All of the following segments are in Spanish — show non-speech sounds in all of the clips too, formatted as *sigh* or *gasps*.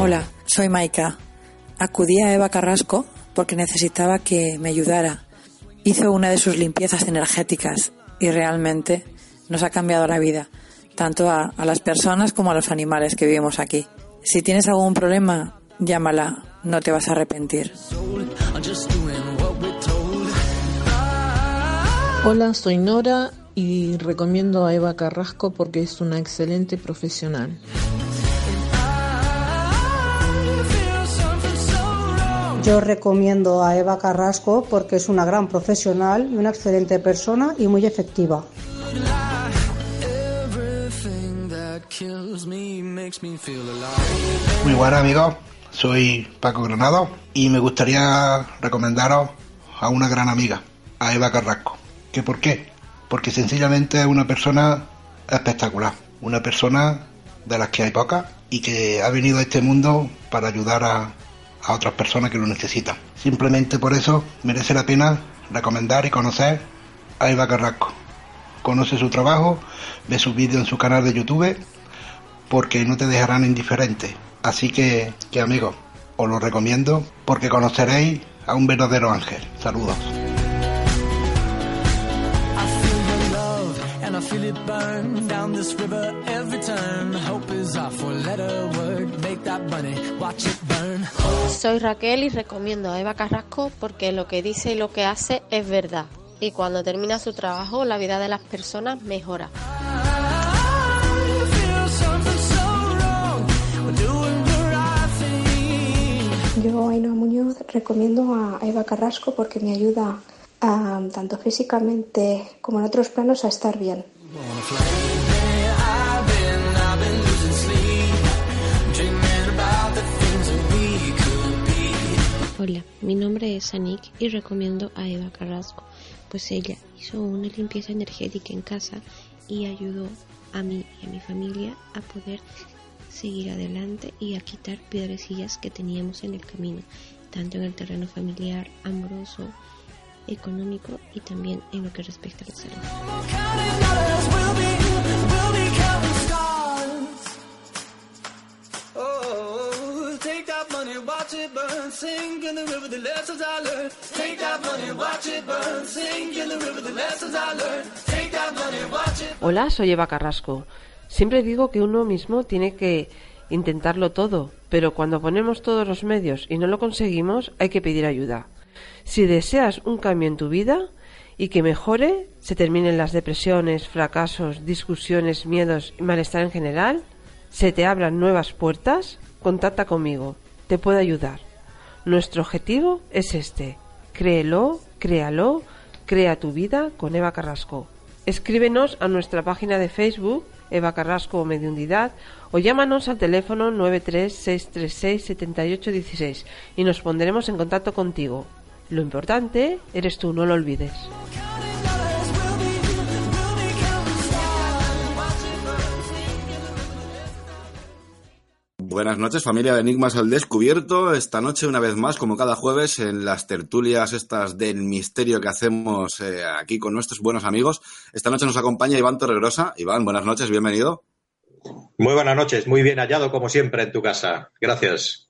Hola, soy Maika. Acudí a Eva Carrasco porque necesitaba que me ayudara. Hizo una de sus limpiezas energéticas y realmente nos ha cambiado la vida, tanto a, a las personas como a los animales que vivimos aquí. Si tienes algún problema, llámala, no te vas a arrepentir. Hola, soy Nora y recomiendo a Eva Carrasco porque es una excelente profesional. Yo recomiendo a Eva Carrasco porque es una gran profesional y una excelente persona y muy efectiva. Muy buenas amigos, soy Paco Granado y me gustaría recomendaros a una gran amiga, a Eva Carrasco. ¿Qué por qué? Porque sencillamente es una persona espectacular, una persona de las que hay pocas y que ha venido a este mundo para ayudar a, a otras personas que lo necesitan. Simplemente por eso merece la pena recomendar y conocer a Eva Carrasco. Conoce su trabajo, ve sus vídeos en su canal de YouTube, porque no te dejarán indiferente. Así que, que amigos, os lo recomiendo porque conoceréis a un verdadero ángel. Saludos. Soy Raquel y recomiendo a Eva Carrasco porque lo que dice y lo que hace es verdad. Y cuando termina su trabajo, la vida de las personas mejora. Yo, Ainhoa Muñoz, recomiendo a Eva Carrasco porque me ayuda a, tanto físicamente como en otros planos a estar bien. Hola, mi nombre es Anik y recomiendo a Eva Carrasco, pues ella hizo una limpieza energética en casa y ayudó a mí y a mi familia a poder seguir adelante y a quitar piedrecillas que teníamos en el camino, tanto en el terreno familiar, amoroso, económico y también en lo que respecta a la salud. Hola, soy Eva Carrasco. Siempre digo que uno mismo tiene que intentarlo todo, pero cuando ponemos todos los medios y no lo conseguimos, hay que pedir ayuda. Si deseas un cambio en tu vida y que mejore, se terminen las depresiones, fracasos, discusiones, miedos y malestar en general, se te abran nuevas puertas, contacta conmigo, te puedo ayudar. Nuestro objetivo es este. Créelo, créalo, crea tu vida con Eva Carrasco. Escríbenos a nuestra página de Facebook, Eva Carrasco Mediundidad, o llámanos al teléfono 936367816 y nos pondremos en contacto contigo. Lo importante eres tú, no lo olvides. Buenas noches, familia de Enigmas al Descubierto. Esta noche, una vez más, como cada jueves, en las tertulias estas del misterio que hacemos eh, aquí con nuestros buenos amigos. Esta noche nos acompaña Iván Torregrosa. Iván, buenas noches, bienvenido. Muy buenas noches, muy bien hallado como siempre en tu casa. Gracias.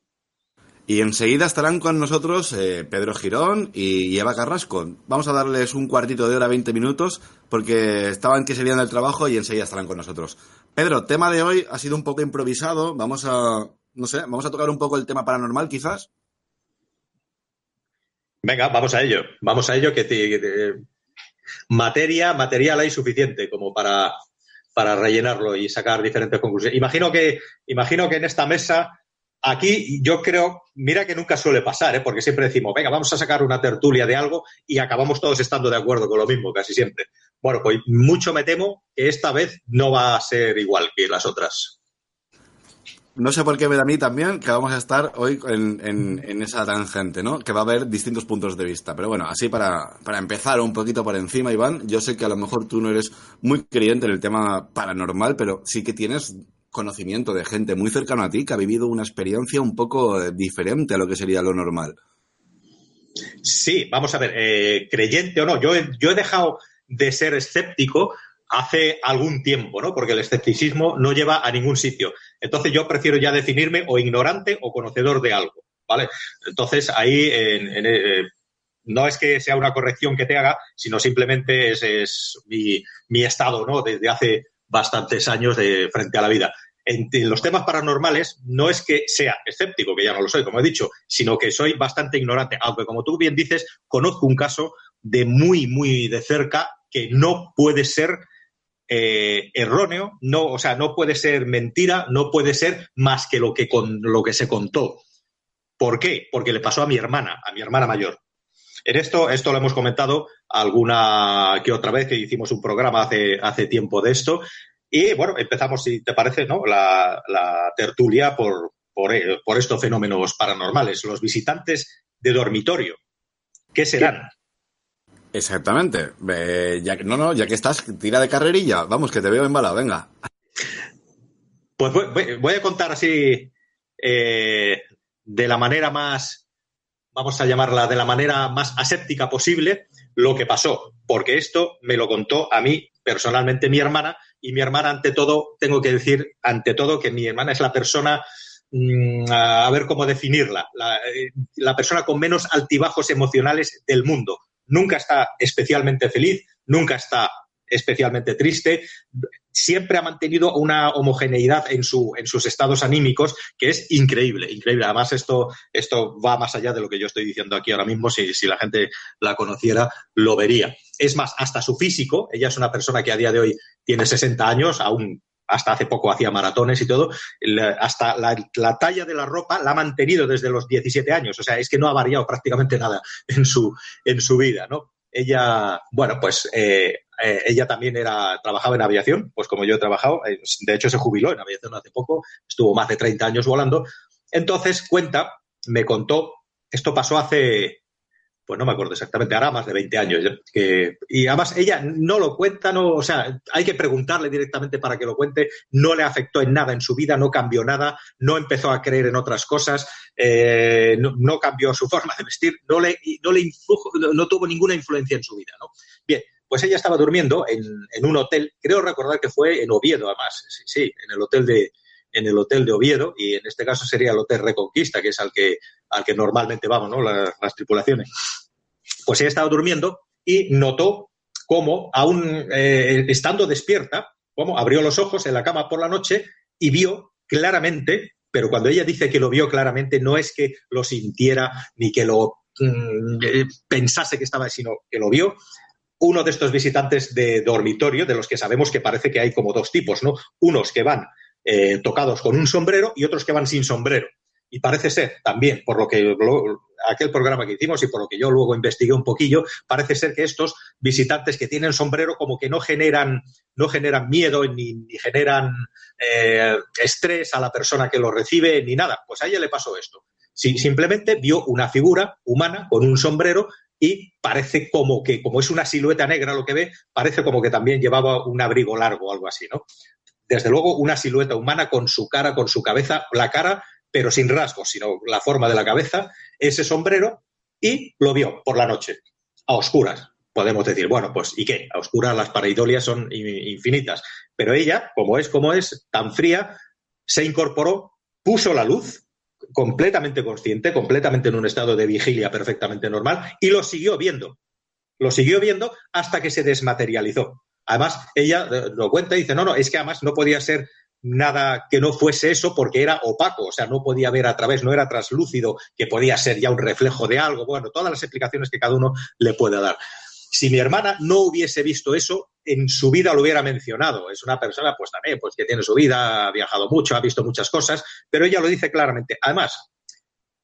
Y enseguida estarán con nosotros eh, Pedro Girón y Eva Carrasco. Vamos a darles un cuartito de hora, 20 minutos, porque estaban que se del trabajo y enseguida estarán con nosotros. Pedro, tema de hoy ha sido un poco improvisado. Vamos a, no sé, vamos a tocar un poco el tema paranormal, quizás. Venga, vamos a ello. Vamos a ello que, te, materia, material hay suficiente como para, para rellenarlo y sacar diferentes conclusiones. Imagino que, imagino que en esta mesa Aquí yo creo, mira que nunca suele pasar, ¿eh? porque siempre decimos, venga, vamos a sacar una tertulia de algo y acabamos todos estando de acuerdo con lo mismo, casi siempre. Bueno, pues mucho me temo que esta vez no va a ser igual que las otras. No sé por qué me da a mí también que vamos a estar hoy en, en, en, esa tangente, ¿no? Que va a haber distintos puntos de vista. Pero bueno, así para, para empezar un poquito por encima, Iván, yo sé que a lo mejor tú no eres muy creyente en el tema paranormal, pero sí que tienes conocimiento de gente muy cercana a ti que ha vivido una experiencia un poco eh, diferente a lo que sería lo normal. Sí, vamos a ver, eh, creyente o no, yo he, yo he dejado de ser escéptico hace algún tiempo, ¿no? Porque el escepticismo no lleva a ningún sitio. Entonces yo prefiero ya definirme o ignorante o conocedor de algo, ¿vale? Entonces ahí eh, no es que sea una corrección que te haga, sino simplemente es, mi, mi, estado, ¿no? Desde hace bastantes años de frente a la vida. En, en, los temas paranormales no es que sea escéptico, que ya no lo soy, como he dicho, sino que soy bastante ignorante, aunque como tú bien dices, conozco un caso de muy, muy de cerca que no puede ser eh, erróneo, no, o sea, no puede ser mentira, no puede ser más que lo que, con, lo que se contó. ¿Por qué? Porque le pasó a mi hermana, a mi hermana mayor. En esto, esto lo hemos comentado alguna que otra vez que hicimos un programa hace, hace tiempo de esto. Y bueno, empezamos, si te parece, ¿no? La, la tertulia por, por, eh, por, estos fenómenos paranormales. Los visitantes de dormitorio. ¿Qué serán? Exactamente. No, no, ya que estás, tira de carrerilla. Vamos, que te veo embalado, venga. Pues voy, a contar así eh, de la manera más, vamos a llamarla de la manera más aséptica posible, lo que pasó. Porque esto me lo contó a mí personalmente mi hermana. Y mi hermana, ante todo, tengo que decir, ante todo, que mi hermana es la persona mm, a ver cómo definirla, la, eh, la, persona con menos altibajos emocionales del mundo nunca está especialmente feliz, nunca está especialmente triste, siempre ha mantenido una homogeneidad en, su, en sus estados anímicos que es increíble, increíble. Además, esto, esto va más allá de lo que yo estoy diciendo aquí ahora mismo. Si, si la gente la conociera, lo vería. Es más, hasta su físico, ella es una persona que a día de hoy tiene 60 años, aún hasta hace poco hacía maratones y todo, hasta la, la, talla de la ropa la ha mantenido desde los 17 años. O sea, es que no ha variado prácticamente nada en su, en su vida, ¿no? Ella, bueno, pues eh, eh, ella también era, trabajaba en aviación, pues como yo he trabajado, eh, de hecho se jubiló en aviación hace poco, estuvo más de 30 años volando. Entonces, cuenta, me contó, esto pasó hace, pues no me acuerdo exactamente, ahora más de 20 años. Que, y además ella no lo cuenta, no, o sea, hay que preguntarle directamente para que lo cuente, no le afectó en nada en su vida, no cambió nada, no empezó a creer en otras cosas, eh, no, no, cambió su *laughs* forma de vestir, no le, no le influjo, no tuvo ninguna influencia en su vida, ¿no? Bien, pues ella estaba durmiendo en, en un hotel, creo recordar que fue en Oviedo, además, sí, sí en el hotel de, en el hotel de Oviedo y en este caso sería el Hotel Reconquista, que es al que, al que normalmente vamos, ¿no? Las, tripulaciones. Pues ella estaba durmiendo y notó cómo, aún eh, estando despierta, cómo abrió los ojos en la cama por la noche y vio claramente, pero cuando ella dice que lo vio claramente, no es que lo sintiera ni que lo mm, pensase que estaba, sino que lo vio, uno de estos visitantes de dormitorio, de los que sabemos que parece que hay como dos tipos, ¿no? Unos que van eh, tocados con un sombrero y otros que van sin sombrero. Y parece ser también, por lo que aquel programa que hicimos y por lo que yo luego investigué un poquillo, parece ser que estos visitantes que tienen sombrero como que no generan, no generan miedo ni, generan eh, estrés a la persona que lo recibe ni nada. Pues a ella le pasó esto. Sí, simplemente vio una figura humana con un sombrero y parece como que, como es una silueta negra lo que ve, parece como que también llevaba un abrigo largo o algo así, ¿no? Desde luego, una silueta humana con su cara, con su cabeza, la cara, pero sin rasgos, sino la forma de la cabeza, ese sombrero, y lo vio por la noche, a oscuras. Podemos decir, bueno, pues ¿y qué? A oscuras las paraidolias son infinitas. Pero ella, como es como es, tan fría, se incorporó, puso la luz, completamente consciente, completamente en un estado de vigilia perfectamente normal, y lo siguió viendo. Lo siguió viendo hasta que se desmaterializó. Además, ella eh, lo cuenta y dice, no, no, es que además no podía ser nada que no fuese eso porque era opaco, o sea, no podía ver a través, no era translúcido, que podía ser ya un reflejo de algo, bueno, todas las explicaciones que cada uno le puede dar. Si mi hermana no hubiese visto eso, en su vida lo hubiera mencionado. Es una persona, pues también, pues que tiene su vida, ha viajado mucho, ha visto muchas cosas, pero ella lo dice claramente. Además,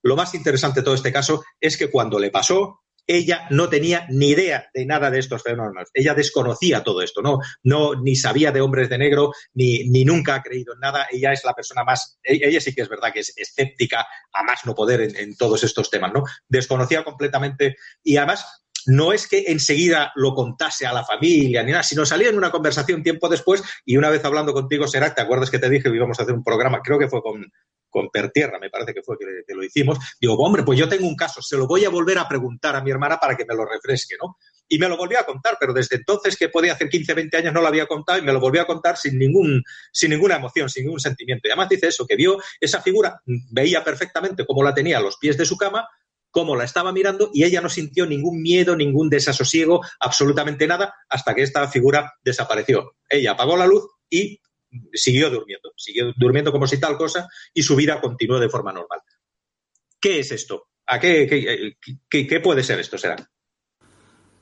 lo más interesante de todo este caso es que cuando le pasó, ella no tenía ni idea de nada de estos fenómenos. Ella desconocía todo esto, no, no ni sabía de hombres de negro, ni, ni nunca ha creído en nada. Ella es la persona más, e-, ella sí que es verdad que es escéptica a más no poder en, todos estos temas, ¿no? Desconocía completamente y además no es que enseguida lo contase a la familia ni nada, sino salía en una conversación tiempo después y una vez hablando contigo, Serac, ¿te acuerdas que te dije que íbamos a hacer un programa? Creo que fue con, con Pertierra, me parece que fue que, lo hicimos. Digo, hombre, pues yo tengo un caso, se lo voy a volver a preguntar a mi hermana para que me lo refresque, ¿no? Y me lo volvió a contar, pero desde entonces, que podía hacer 15, 20 años, no lo había contado y me lo volvió a contar sin, ningún, sin ninguna emoción, sin ningún sentimiento. Y además dice eso, que vio esa figura, veía perfectamente cómo la tenía a los pies de su cama, cómo la estaba mirando y ella no sintió ningún miedo, ningún desasosiego, absolutamente nada, hasta que esta figura desapareció. Ella apagó la luz y siguió durmiendo, siguió durmiendo como si tal cosa y su vida continuó de forma normal. ¿Qué es esto? ¿A qué, qué, puede ser esto? Será.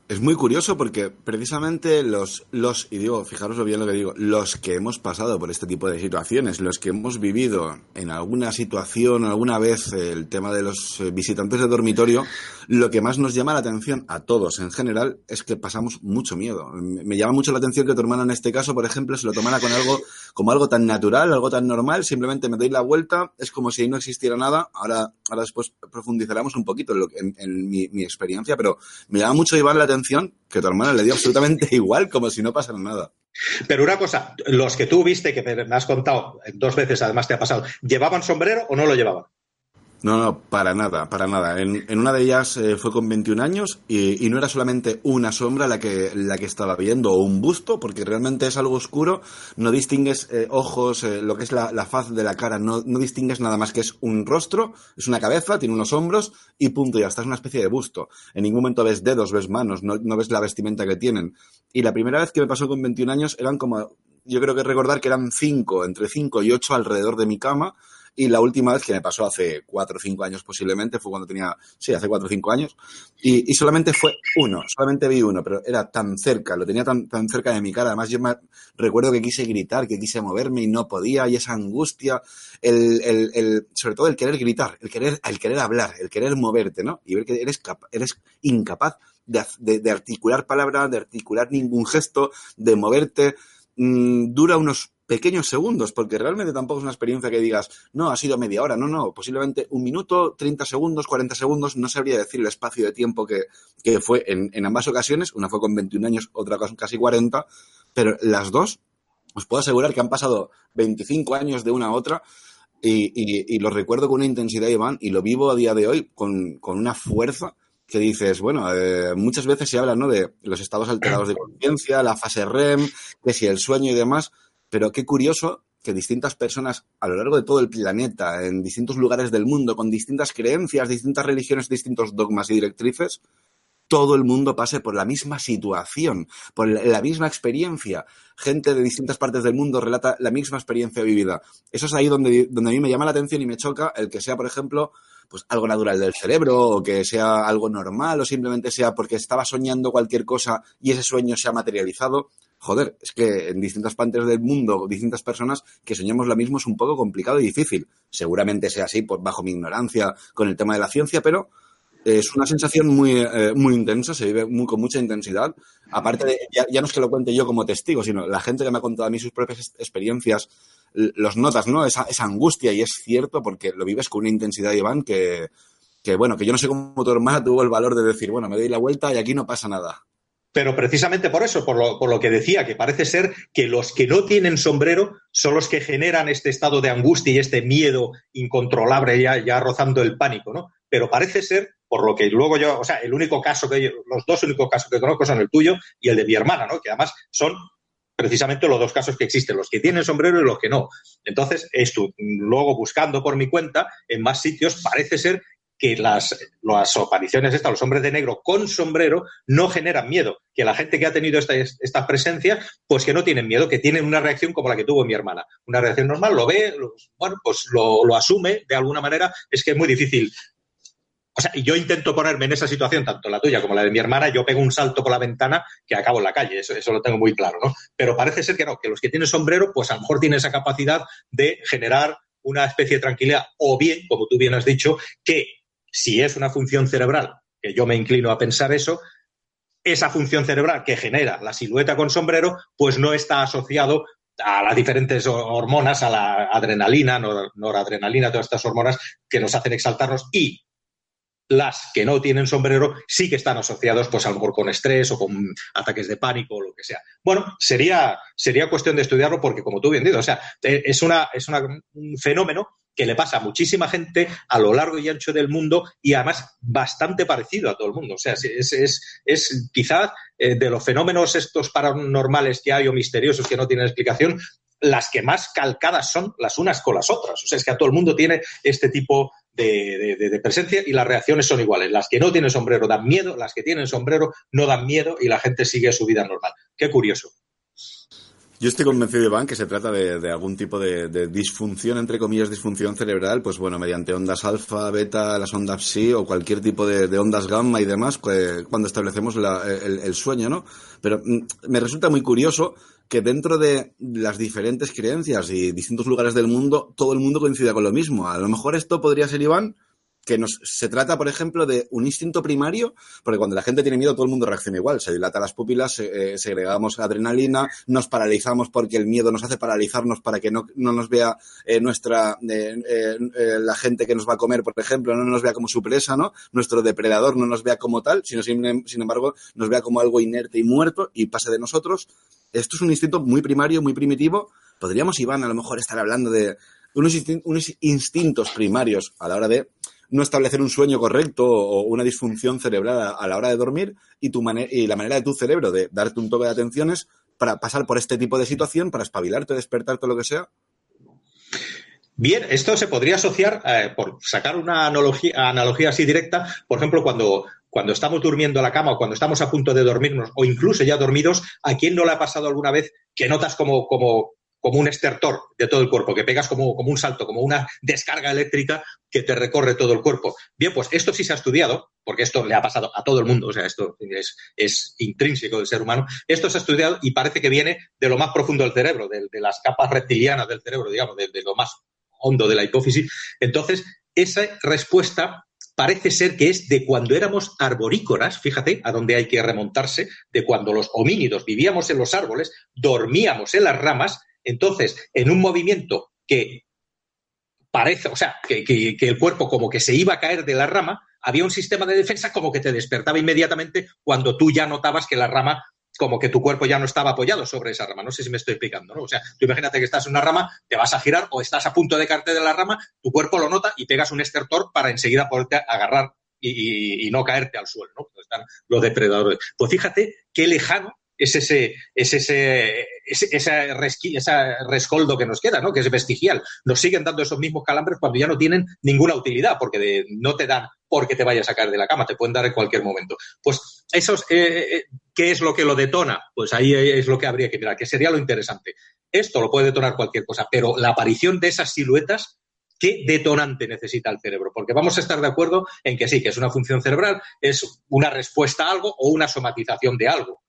Es muy curioso porque precisamente los, los, y digo, fijaros bien lo que digo, los que hemos pasado por este tipo de situaciones, los que hemos vivido en alguna situación, alguna vez el tema de los visitantes de dormitorio, lo que más nos llama la atención a todos en general es que pasamos mucho miedo. Me llama mucho la atención que tu hermana en este caso, por ejemplo, se lo tomara con algo, como algo tan natural, algo tan normal, simplemente me doy la vuelta, es como si no existiera nada. Ahora, ahora después profundizaremos un poquito en, en, mi, experiencia, pero me llama mucho llevar la atención que tu hermana le dio absolutamente *laughs* igual, como si no pasara nada. Pero una cosa, los que tú viste, que me has contado dos veces, además te ha pasado, ¿llevaban sombrero o no lo llevaban? No, no, para nada, para nada. En, en una de ellas eh, fue con 21 años y, y, no era solamente una sombra la que, la que estaba viendo o un busto, porque realmente es algo oscuro, no distingues eh, ojos, eh, lo que es la, la, faz de la cara, no, no, distingues nada más que es un rostro, es una cabeza, tiene unos hombros y punto, y hasta es una especie de busto. En ningún momento ves dedos, ves manos, no, no ves la vestimenta que tienen. Y la primera vez que me pasó con 21 años eran como, yo creo que recordar que eran cinco, entre cinco y ocho alrededor de mi cama, y la última vez que me pasó hace cuatro o cinco años posiblemente fue cuando tenía, sí, hace cuatro o cinco años. Y, y, solamente fue uno, solamente vi uno, pero era tan cerca, lo tenía tan, tan cerca de mi cara. Además, yo me, recuerdo que quise gritar, que quise moverme y no podía, y esa angustia, el, el, el, sobre todo el querer gritar, el querer, el querer hablar, el querer moverte, ¿no? Y ver que eres, eres incapaz de, de, de articular palabras, de articular ningún gesto, de moverte. Mm, dura unos pequeños segundos, porque realmente tampoco es una experiencia que digas, no, ha sido media hora, no, no, posiblemente un minuto, 30 segundos, 40 segundos, no sabría decir el espacio de tiempo que, que fue en, en, ambas ocasiones, una fue con 21 años, otra con casi 40, pero las dos, os puedo asegurar que han pasado 25 años de una a otra y, y, lo recuerdo con una intensidad, Iván, y lo vivo a día de hoy con, con una fuerza que dices, bueno, eh, muchas veces se habla ¿no? de los estados alterados de conciencia, la fase REM, que si el sueño y demás, pero qué curioso que distintas personas a lo largo de todo el planeta, en distintos lugares del mundo, con distintas creencias, distintas religiones, distintos dogmas y directrices, todo el mundo pase por la misma situación, por la misma experiencia. Gente de distintas partes del mundo relata la misma experiencia vivida. Eso es ahí donde, donde a mí me llama la atención y me choca el que sea, por ejemplo, pues algo natural del cerebro o que sea algo normal o simplemente sea porque estaba soñando cualquier cosa y ese sueño se ha materializado joder, es que en distintas partes del mundo, distintas personas que soñamos lo mismo es un poco complicado y difícil. Seguramente sea así, pues bajo mi ignorancia con el tema de la ciencia, pero es una sensación muy, eh, muy intensa, se vive muy, con mucha intensidad. Aparte de, ya, ya, no es que lo cuente yo como testigo, sino la gente que me ha contado a mí sus propias experiencias, los notas, ¿no? Esa, esa angustia, y es cierto porque lo vives con una intensidad, Iván, que, que bueno, que yo no sé cómo tu hermana tuvo el valor de decir, bueno, me doy la vuelta y aquí no pasa nada. Pero precisamente por eso, por lo, por lo, que decía, que parece ser que los que no tienen sombrero son los que generan este estado de angustia y este miedo incontrolable, ya, ya rozando el pánico, ¿no? Pero parece ser, por lo que luego yo, o sea, el único caso que los dos únicos casos que conozco son el tuyo y el de mi hermana, ¿no? Que además son precisamente los dos casos que existen, los que tienen sombrero y los que no. Entonces, esto, luego buscando por mi cuenta, en más sitios parece ser que las, las apariciones estas, los hombres de negro con sombrero, no generan miedo. Que la gente que ha tenido esta, esta presencia, pues que no tienen miedo, que tienen una reacción como la que tuvo mi hermana. Una reacción normal, lo ve, bueno, pues lo, lo asume de alguna manera. Es que es muy difícil o sea, yo intento ponerme en esa situación, tanto la tuya como la de mi hermana, yo pego un salto por la ventana que acabo en la calle, eso, eso, lo tengo muy claro, ¿no? Pero parece ser que no, que los que tienen sombrero, pues a lo mejor tienen esa capacidad de generar una especie de tranquilidad, o bien, como tú bien has dicho, que si es una función cerebral, que yo me inclino a pensar eso, esa función cerebral que genera la silueta con sombrero, pues no está asociado a las diferentes hormonas, a la adrenalina, noradrenalina, todas estas hormonas que nos hacen exaltarnos y las que no tienen sombrero sí que están asociados, pues a lo mejor con estrés o con ataques de pánico o lo que sea. Bueno, sería, sería cuestión de estudiarlo porque, como tú bien dices, o sea, es, una, es un fenómeno que le pasa a muchísima gente a lo largo y ancho del mundo y además bastante parecido a todo el mundo. O sea, es, es, es quizás eh, de los fenómenos estos paranormales que hay o misteriosos que no tienen explicación, las que más calcadas son las unas con las otras. O sea, es que a todo el mundo tiene este tipo de, presencia y las reacciones son iguales. Las que no tienen sombrero dan miedo, las que tienen sombrero no dan miedo y la gente sigue su vida normal. Qué curioso. Yo estoy convencido, Iván, que se trata de, algún tipo de, disfunción, entre comillas, disfunción cerebral, pues bueno, mediante ondas alfa, beta, las ondas psi o cualquier tipo de, ondas gamma y demás, pues, cuando establecemos el, sueño, ¿no? Pero mm, me resulta muy curioso que dentro de las diferentes creencias y distintos lugares del mundo, todo el mundo coincida con lo mismo. A lo mejor esto podría ser, Iván, que nos, se trata, por ejemplo, de un instinto primario, porque cuando la gente tiene miedo todo el mundo reacciona igual, se dilata las pupilas, eh, segregamos adrenalina, nos paralizamos porque el miedo nos hace paralizarnos para que no, no nos vea eh, nuestra, eh, la gente que nos va a comer, por ejemplo, no nos vea como su presa, ¿no? Nuestro depredador no nos vea como tal, sino sin, sin embargo nos vea como algo inerte y muerto y pase de nosotros. Esto es un instinto muy primario, muy primitivo. Podríamos, Iván, a lo mejor estar hablando de unos, unos instintos primarios a la hora de no establecer un sueño correcto o una disfunción cerebral a, la hora de dormir y, tu y la manera de tu cerebro de darte un toque de atenciones para pasar por este tipo de situación, para espabilarte, despertarte, lo que sea? Bien, esto se podría asociar, eh, por sacar una analogía, analogía así directa, por ejemplo, cuando, cuando estamos durmiendo a la cama o cuando estamos a punto de dormirnos o incluso ya dormidos, ¿a quién no le ha pasado alguna vez que notas como, como como un estertor de todo el cuerpo, que pegas como, como un salto, como una descarga eléctrica que te recorre todo el cuerpo. Bien, pues esto sí se ha estudiado, porque esto le ha pasado a todo el mundo, o sea, esto es, es intrínseco del ser humano. Esto se ha estudiado y parece que viene de lo más profundo del cerebro, de, las capas reptilianas del cerebro, digamos, de, de lo más hondo de la hipófisis. Entonces, esa respuesta parece ser que es de cuando éramos arborícolas, fíjate a dónde hay que remontarse, de cuando los homínidos vivíamos en los árboles, dormíamos en las ramas entonces, en un movimiento que parece, o sea, que, el cuerpo como que se iba a caer de la rama, había un sistema de defensa como que te despertaba inmediatamente cuando tú ya notabas que la rama como que tu cuerpo ya no estaba apoyado sobre esa rama. No sé si me estoy explicando, ¿no? O sea, tú imagínate que estás en una rama, te vas a girar o estás a punto de caerte de la rama, tu cuerpo lo nota y pegas un estertor para enseguida poderte agarrar y, no caerte al suelo, ¿no? Están los depredadores. Pues fíjate qué lejano es ese, es ese, ese, rescoldo que nos queda, ¿no? que es vestigial. Nos siguen dando esos mismos calambres cuando ya no tienen ninguna utilidad, porque no te dan porque te vayas a sacar de la cama, te pueden dar en cualquier momento. Pues esos, eh, eh, ¿qué es lo que lo detona? Pues ahí es lo que habría que mirar, que sería lo interesante. Esto lo puede detonar cualquier cosa, pero la aparición de esas siluetas ¿Qué detonante necesita el cerebro? Porque vamos a estar de acuerdo en que sí, que es una función cerebral, es una respuesta a algo o una somatización de algo.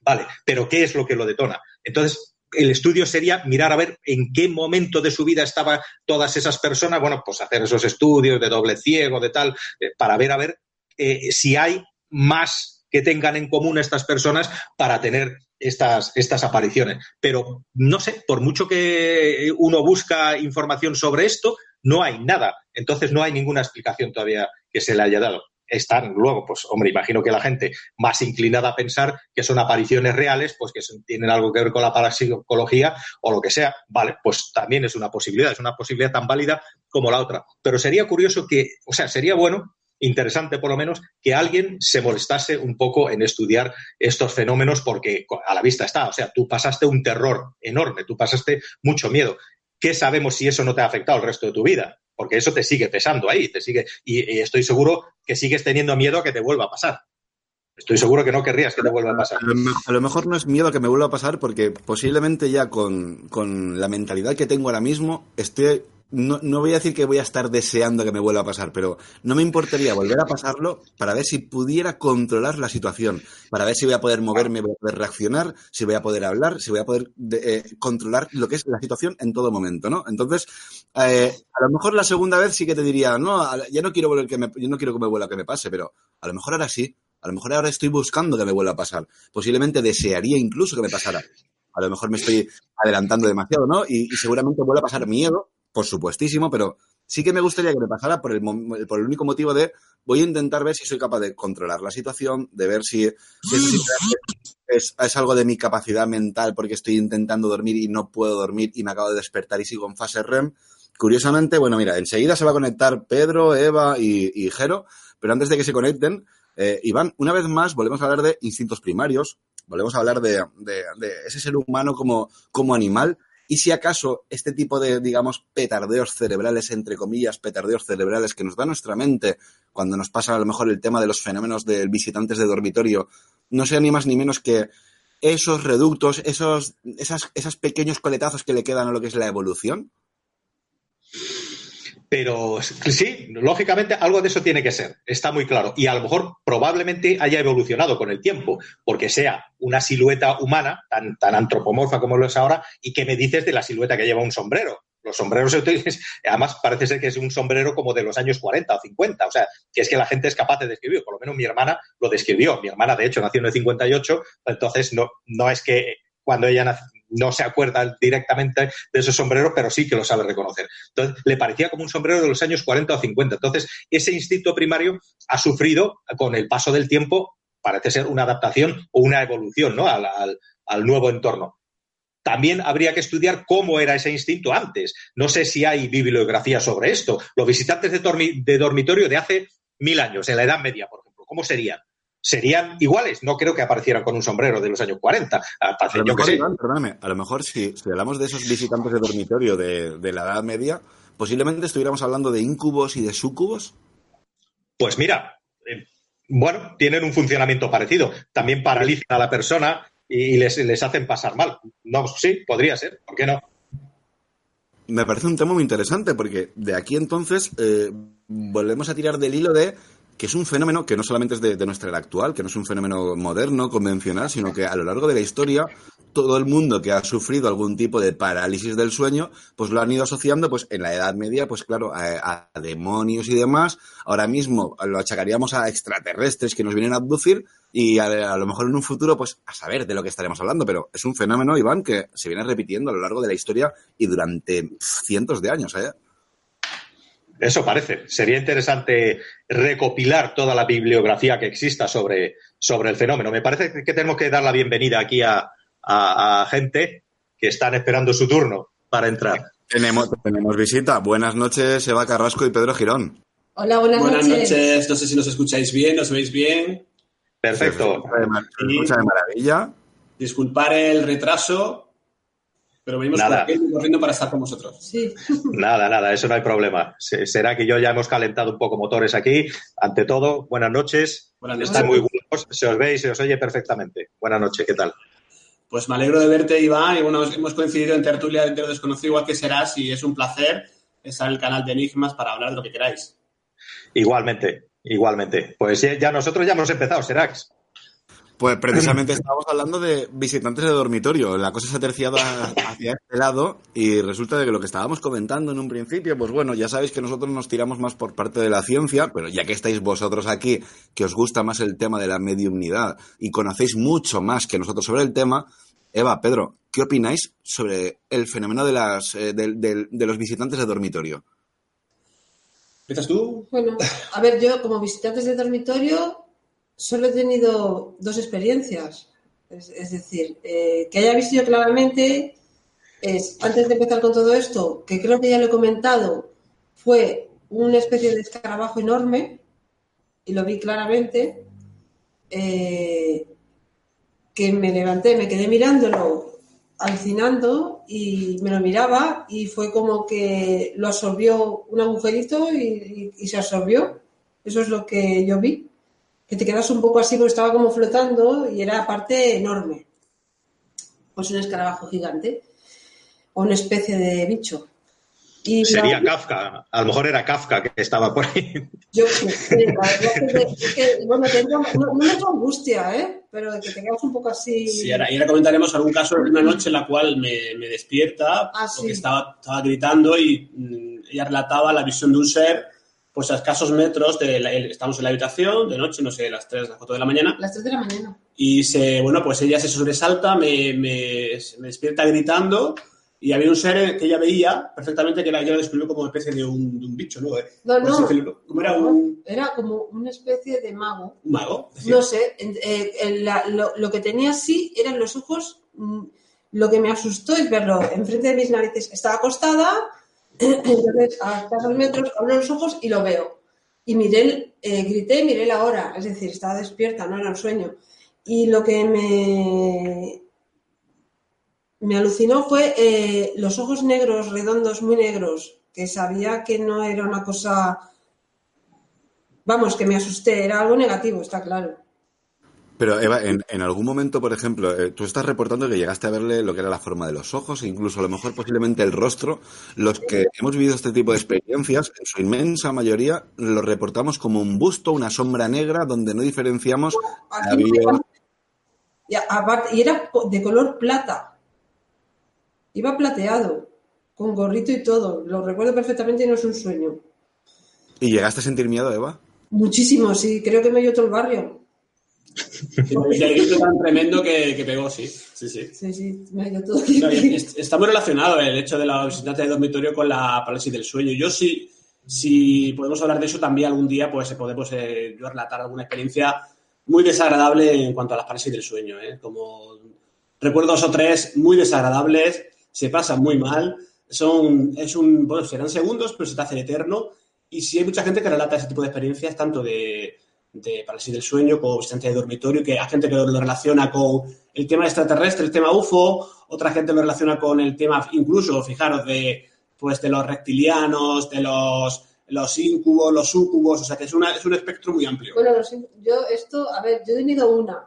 Vale, pero ¿qué es lo que lo detona? Entonces, el estudio sería mirar a ver en qué momento de su vida estaban todas esas personas, bueno, pues hacer esos estudios de doble ciego, de tal, eh, para ver a ver eh, si hay más que tengan en común estas personas para tener estas, estas apariciones. Pero no sé, por mucho que uno busca información sobre esto, no hay nada. Entonces no hay ninguna explicación todavía que se le haya dado están luego, pues hombre, imagino que la gente más inclinada a pensar que son apariciones reales, pues que tienen algo que ver con la parapsicología o lo que sea, vale, pues también es una posibilidad, es una posibilidad tan válida como la otra. Pero sería curioso que, o sea, sería bueno interesante por lo menos que alguien se molestase un poco en estudiar estos fenómenos porque a la vista está, o sea, tú pasaste un terror enorme, tú pasaste mucho miedo. ¿Qué sabemos si eso no te ha afectado el resto de tu vida? Porque eso te sigue pesando ahí, te sigue, y, estoy seguro que sigues teniendo miedo a que te vuelva a pasar. Estoy seguro que no querrías que te vuelva a pasar. A lo, mejor no es miedo a que me vuelva a pasar porque posiblemente ya con, con la mentalidad que tengo ahora mismo estoy no, no, voy a decir que voy a estar deseando que me vuelva a pasar, pero no me importaría volver a pasarlo para ver si pudiera controlar la situación, para ver si voy a poder moverme, voy a poder reaccionar, si voy a poder hablar, si voy a poder eh, controlar lo que es la situación en todo momento, ¿no? Entonces, eh, a lo mejor la segunda vez sí que te diría, no, ya no quiero volver que me, yo no quiero que me vuelva a que me pase, pero a lo mejor ahora sí, a lo mejor ahora estoy buscando que me vuelva a pasar, posiblemente desearía incluso que me pasara. A lo mejor me estoy adelantando demasiado, ¿no? Y, y seguramente vuelva a pasar miedo por supuestísimo, pero sí que me gustaría que me pasara por el, por el único motivo de voy a intentar ver si soy capaz de controlar la situación, de ver si, *gasps* es, es, algo de mi capacidad mental porque estoy intentando dormir y no puedo dormir y me acabo de despertar y sigo en fase REM, curiosamente, bueno, mira, enseguida se va a conectar Pedro, Eva y, y Jero, pero antes de que se conecten, eh, Iván, una vez más volvemos a hablar de instintos primarios, volvemos a hablar de, de- de ese ser humano como, como animal. Y si acaso este tipo de, digamos, petardeos cerebrales, entre comillas, petardeos cerebrales que nos da nuestra mente cuando nos pasa a lo mejor el tema de los fenómenos de visitantes de dormitorio, no sea ni más ni menos que esos reductos, esos, esas, esos pequeños coletazos que le quedan a lo que es la evolución. Pero sí, lógicamente algo de eso tiene que ser, está muy claro. Y a lo mejor probablemente haya evolucionado con el tiempo, porque sea una silueta humana tan, tan antropomorfa como lo es ahora, y que me dices de la silueta que lleva un sombrero. Los sombreros, se utilizan- *laughs* además parece ser que es un sombrero como de los años 40 o 50, o sea, que es que la gente es capaz de describir, por lo menos mi hermana lo describió. Mi hermana, de hecho, nació en el 58, entonces no, no es que cuando ella nace- no se acuerda directamente de esos sombreros, pero sí que lo sabe reconocer. Entonces, le parecía como un sombrero de los años 40 o 50. Entonces, ese instinto primario ha sufrido con el paso del tiempo, parece ser una adaptación o una evolución ¿no? al, nuevo entorno. También habría que estudiar cómo era ese instinto antes. No sé si hay bibliografía sobre esto. Los visitantes de dormitorio de hace mil años, en la Edad Media, por ejemplo, ¿cómo serían? ¿Serían iguales? No creo que aparecieran con un sombrero de los años 40. A Aparte, lo mejor, perdóname, a lo mejor si, si hablamos de esos visitantes de dormitorio de, de la Edad Media, posiblemente estuviéramos hablando de incubos y de sucubos. Pues mira, eh, bueno, tienen un funcionamiento parecido. También paralizan a la persona y, y les, les hacen pasar mal. No, sí, podría ser. ¿Por qué no? Me parece un tema muy interesante porque de aquí entonces eh, volvemos a tirar del hilo de que es un fenómeno que no solamente es de, nuestra era actual, que no es un fenómeno moderno, convencional, sino que a lo largo de la historia todo el mundo que ha sufrido algún tipo de parálisis del sueño, pues lo han ido asociando, pues en la Edad Media, pues claro, a, demonios y demás. Ahora mismo lo achacaríamos a extraterrestres que nos vienen a abducir y a, a lo mejor en un futuro, pues a saber de lo que estaremos hablando, pero es un fenómeno, Iván, que se viene repitiendo a lo largo de la historia y durante cientos de años, ¿eh? Eso parece. Sería interesante recopilar toda la bibliografía que exista sobre, sobre el fenómeno. Me parece que tenemos que dar la bienvenida aquí a, a- a gente que están esperando su turno para entrar. Tenemos, tenemos visita. Buenas noches, Eva Carrasco y Pedro Girón. Hola, buenas, Buenas noches. noches. No sé si nos escucháis bien, nos veis bien. Perfecto. Se escucha de maravilla. Disculpar el retraso, pero venimos Nada. corriendo, corriendo para estar con vosotros. Sí. *laughs* Nada, nada, eso no hay problema. Se- Será que yo ya hemos calentado un poco motores aquí. Ante todo, buenas noches. Buenas noches. Están muy buenos, se os ve y se os oye perfectamente. Buenas noches, ¿qué tal? Pues me alegro de verte, Iván, y bueno, hemos coincidido en tertulia de desconocido, igual que serás, y es un placer estar en el canal de Enigmas para hablar de lo que queráis. Igualmente, igualmente. Pues ya, ya nosotros ya hemos empezado, Serax. Pues precisamente estábamos hablando de visitantes de dormitorio. La cosa se ha terciado a- hacia este lado y resulta de que lo que estábamos comentando en un principio, pues bueno, ya sabéis que nosotros nos tiramos más por parte de la ciencia, pero ya que estáis vosotros aquí, que os gusta más el tema de la mediumnidad y conocéis mucho más que nosotros sobre el tema, Eva, Pedro, ¿qué opináis sobre el fenómeno de, las, eh, del- del- de los visitantes de dormitorio? ¿Empiezas tú? Bueno, a ver, yo como visitantes de dormitorio solo he tenido dos experiencias. Es, decir, eh, que haya visto yo claramente, es, antes de empezar con todo esto, que creo que ya lo he comentado, fue una especie de escarabajo enorme, y lo vi claramente, eh, que me levanté, me quedé mirándolo, alucinando, y me lo miraba, y fue como que lo absorbió un agujerito y- y se absorbió. Eso es lo que yo vi. Que te quedas un poco así porque estaba como flotando y era aparte enorme. Pues un escarabajo gigante o una especie de bicho. Y Sería la- Kafka. A lo mejor era Kafka que estaba por ahí. Yo bueno, te entra- no, no me angustia, ¿eh? Pero de que te quedas un poco así. Sí, ahora, y ahora comentaremos algún caso de una noche en la cual me, me despierta Ah, porque sí. estaba, estaba gritando y mm, ella relataba la visión de un ser pues a escasos metros de la- estamos en la habitación de noche, no sé, las 3, las 4 de la mañana Las 3 de la mañana. y se, bueno, pues ella se sobresalta, me, me- me despierta gritando y había un ser que ella veía perfectamente que era, ella lo describió como una especie de un, de un bicho, ¿no? No, así no. Como era un, Era como una especie de mago. un mago. No sé, eh, la- lo, lo que tenía así eran los ojos. mm, Lo que me asustó es verlo enfrente de mis narices. Estaba acostada Entonces, a escasos metros, abro los ojos y lo veo. Y miré, eh, grité miré la hora, es decir, estaba despierta, no era un sueño. Y lo que me, me alucinó fue eh, los ojos negros, redondos, muy negros, que sabía que no era una cosa, vamos, que me asusté, era algo negativo, está claro. Pero Eva, en, en algún momento, por ejemplo, eh, tú estás reportando que llegaste a verle lo que era la forma de los ojos, e incluso a lo mejor posiblemente el rostro. Los que hemos vivido este tipo de experiencias, en su inmensa mayoría, lo reportamos como un busto, una sombra negra, donde no diferenciamos Y, aparte, y era de color plata. Iba plateado, con gorrito y todo. Lo recuerdo perfectamente y no es un sueño. ¿Y llegaste a sentir miedo, Eva? Muchísimo, sí. Creo que me oyó todo el barrio. Y el grito tan tremendo que, que pegó, sí. Sí, sí. Sí, sí, me todo. No, y es- está muy relacionado el hecho de la visitante de dormitorio con la parálisis del sueño. Yo sí, si podemos hablar de eso también algún día, pues podemos eh, yo relatar alguna experiencia muy desagradable en cuanto a las parálisis del sueño. ¿eh? Como recuerdo dos o tres muy desagradables, se pasan muy mal, son, es un, bueno, serán segundos, pero se te hace eterno. Y sí hay mucha gente que relata ese tipo de experiencias, tanto de, de parálisis del sueño como visitante de dormitorio, que hay gente que lo relaciona con el tema extraterrestre, el tema UFO, otra gente lo relaciona con el tema, incluso, fijaros, de, pues, de los reptilianos, de los, los incubos, los sucubos, o sea que es, una, es un espectro muy amplio. Bueno, yo esto, a ver, yo he tenido una.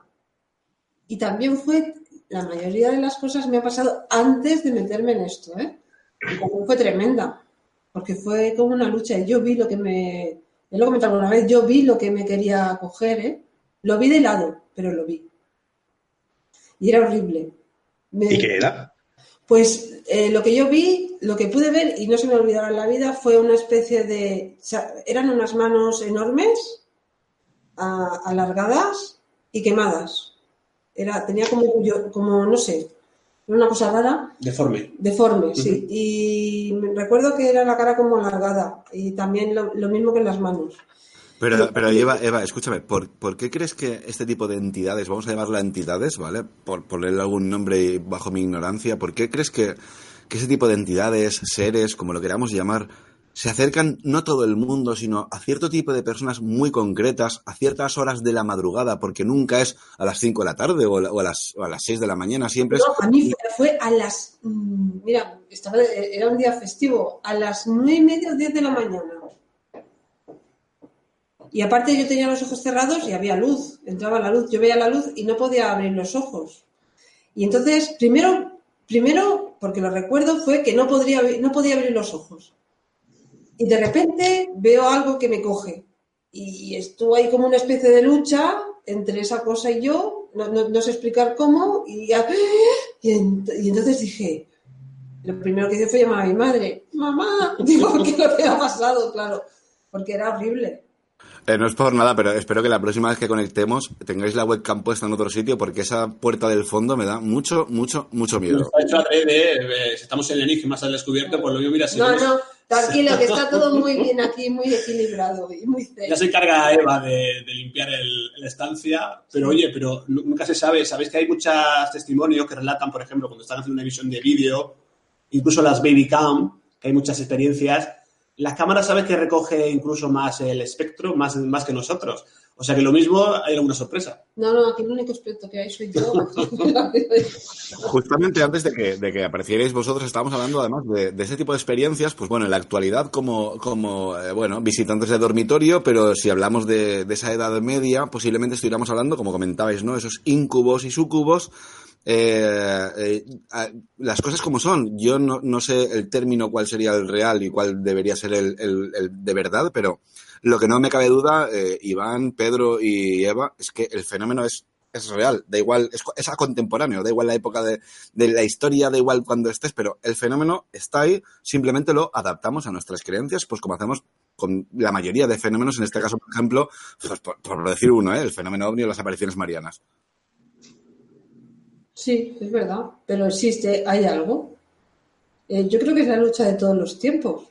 Y también fue, la mayoría de las cosas me ha pasado antes de meterme en esto, ¿eh? Y fue tremenda, porque fue como una lucha. Y yo vi lo que me, yo lo he comentado alguna vez, yo vi lo que me quería coger, ¿eh? Lo vi de lado, pero lo vi. Y era horrible. Me- ¿Y qué era? Pues eh, lo que yo vi, lo que pude ver y no se me olvidará en la vida fue una especie de... o sea, eran unas manos enormes, a- alargadas y quemadas. Era, tenía como, como, no sé, era una cosa rara, Deforme. deforme, sí. Y me- recuerdo que era la cara como alargada y también lo, lo mismo que en las manos. Pero, pero Eva, Eva, escúchame, ¿por, por qué crees que este tipo de entidades, vamos a llamarlas entidades, ¿vale? Por ponerle algún nombre bajo mi ignorancia, ¿por qué crees que, que ese tipo de entidades, seres, como lo queramos llamar, se acercan no todo el mundo, sino a cierto tipo de personas muy concretas, a ciertas horas de la madrugada, porque nunca es a las 5 de la tarde o, a la- o a las, o a las 6 de la mañana, siempre es... No, a mí fue, fue a las, mm, mira, estaba, era un día festivo, a las nueve y media o diez de la mañana. Y aparte yo tenía los ojos cerrados y había luz, entraba la luz, yo veía la luz y no podía abrir los ojos. Y entonces, primero, primero, porque lo recuerdo, fue que no, podría, no podía abrir los ojos. Y de repente veo algo que me coge. Y estuvo ahí como una especie de lucha entre esa cosa y yo, no, no- no sé explicar cómo, y, ya- y, ent- y entonces dije, lo primero que hice fue llamar a mi madre, mamá, *laughs* digo, ¿qué es lo que ha pasado? Claro, porque era horrible. Eh, no es por nada, pero espero que la próxima vez que conectemos tengáis la webcam puesta en otro sitio, porque esa puerta del fondo me da mucho, mucho, mucho miedo. Está hecho adrede, eh, estamos en enigmas al descubierto, pues lo mismo, mira, si No, vemos- no, tranquilo, que está todo muy *laughs* bien aquí, muy equilibrado y muy Ya serio. se encarga Eva de, de limpiar el- la estancia, pero oye, pero nu- nunca se sabe. Sabéis que hay muchos testimonios que relatan, por ejemplo, cuando están haciendo una emisión de vídeo, incluso las baby cam, que hay muchas experiencias. Las cámaras sabes que recoge incluso más el espectro, más, más que nosotros. O sea que lo mismo hay alguna sorpresa. No, no, aquí el único experto que hay soy yo. *laughs* *laughs* Justamente antes de que, de que aparecierais vosotros, estábamos hablando además de, de ese tipo de experiencias, pues bueno, en la actualidad como, como eh, bueno, visitantes de dormitorio, pero si hablamos de, de esa edad media, posiblemente estuviéramos hablando, como comentabais, ¿no? Esos incubos y sucubos, eh, eh, a- las cosas como son. Yo no, no sé el término cuál sería el real y cuál debería ser el, el- el de verdad, pero lo que no me cabe duda, eh, Iván, Pedro y Eva, es que el fenómeno es, es real. Da igual, es, es contemporáneo, da igual la época de, de la historia, da igual cuando estés, pero el fenómeno está ahí, simplemente lo adaptamos a nuestras creencias, pues como hacemos con la mayoría de fenómenos, en este caso, por ejemplo, pues por, por decir uno, ¿eh? el fenómeno ovni o las apariciones marianas. Sí, es verdad, pero existe, hay algo. Eh, yo creo que es la lucha de todos los tiempos.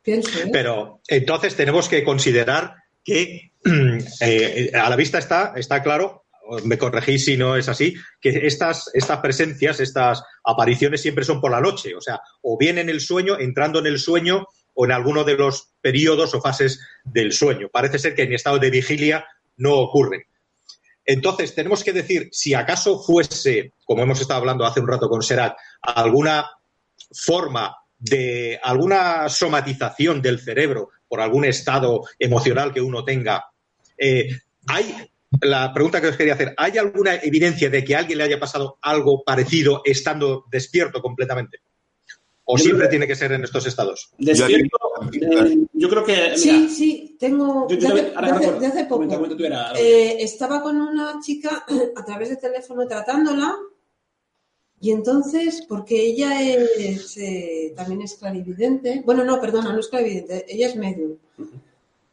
Pienso, ¿eh? Pero entonces tenemos que considerar que *clears throat* eh, a la vista está, está claro, me corregís si no es así, que estas, estas presencias, estas apariciones siempre son por la noche, o sea, o bien en el sueño, entrando en el sueño o en alguno de los periodos o fases del sueño. Parece ser que en estado de vigilia no ocurren. Entonces, tenemos que decir, si acaso fuese, como hemos estado hablando hace un rato con Serat, alguna forma de alguna somatización del cerebro por algún estado emocional que uno tenga, eh, hay la pregunta que os quería hacer, ¿hay alguna evidencia de que a alguien le haya pasado algo parecido estando despierto completamente? ¿O siempre tiene que ser en estos estados? Despierto, eh, yo creo que... sí, sí, tengo... de, hace, poco. Eh, estaba con una chica a través de teléfono tratándola y entonces, porque ella es, eh, también es clarividente, bueno, no, perdona, no es clarividente, ella es medium.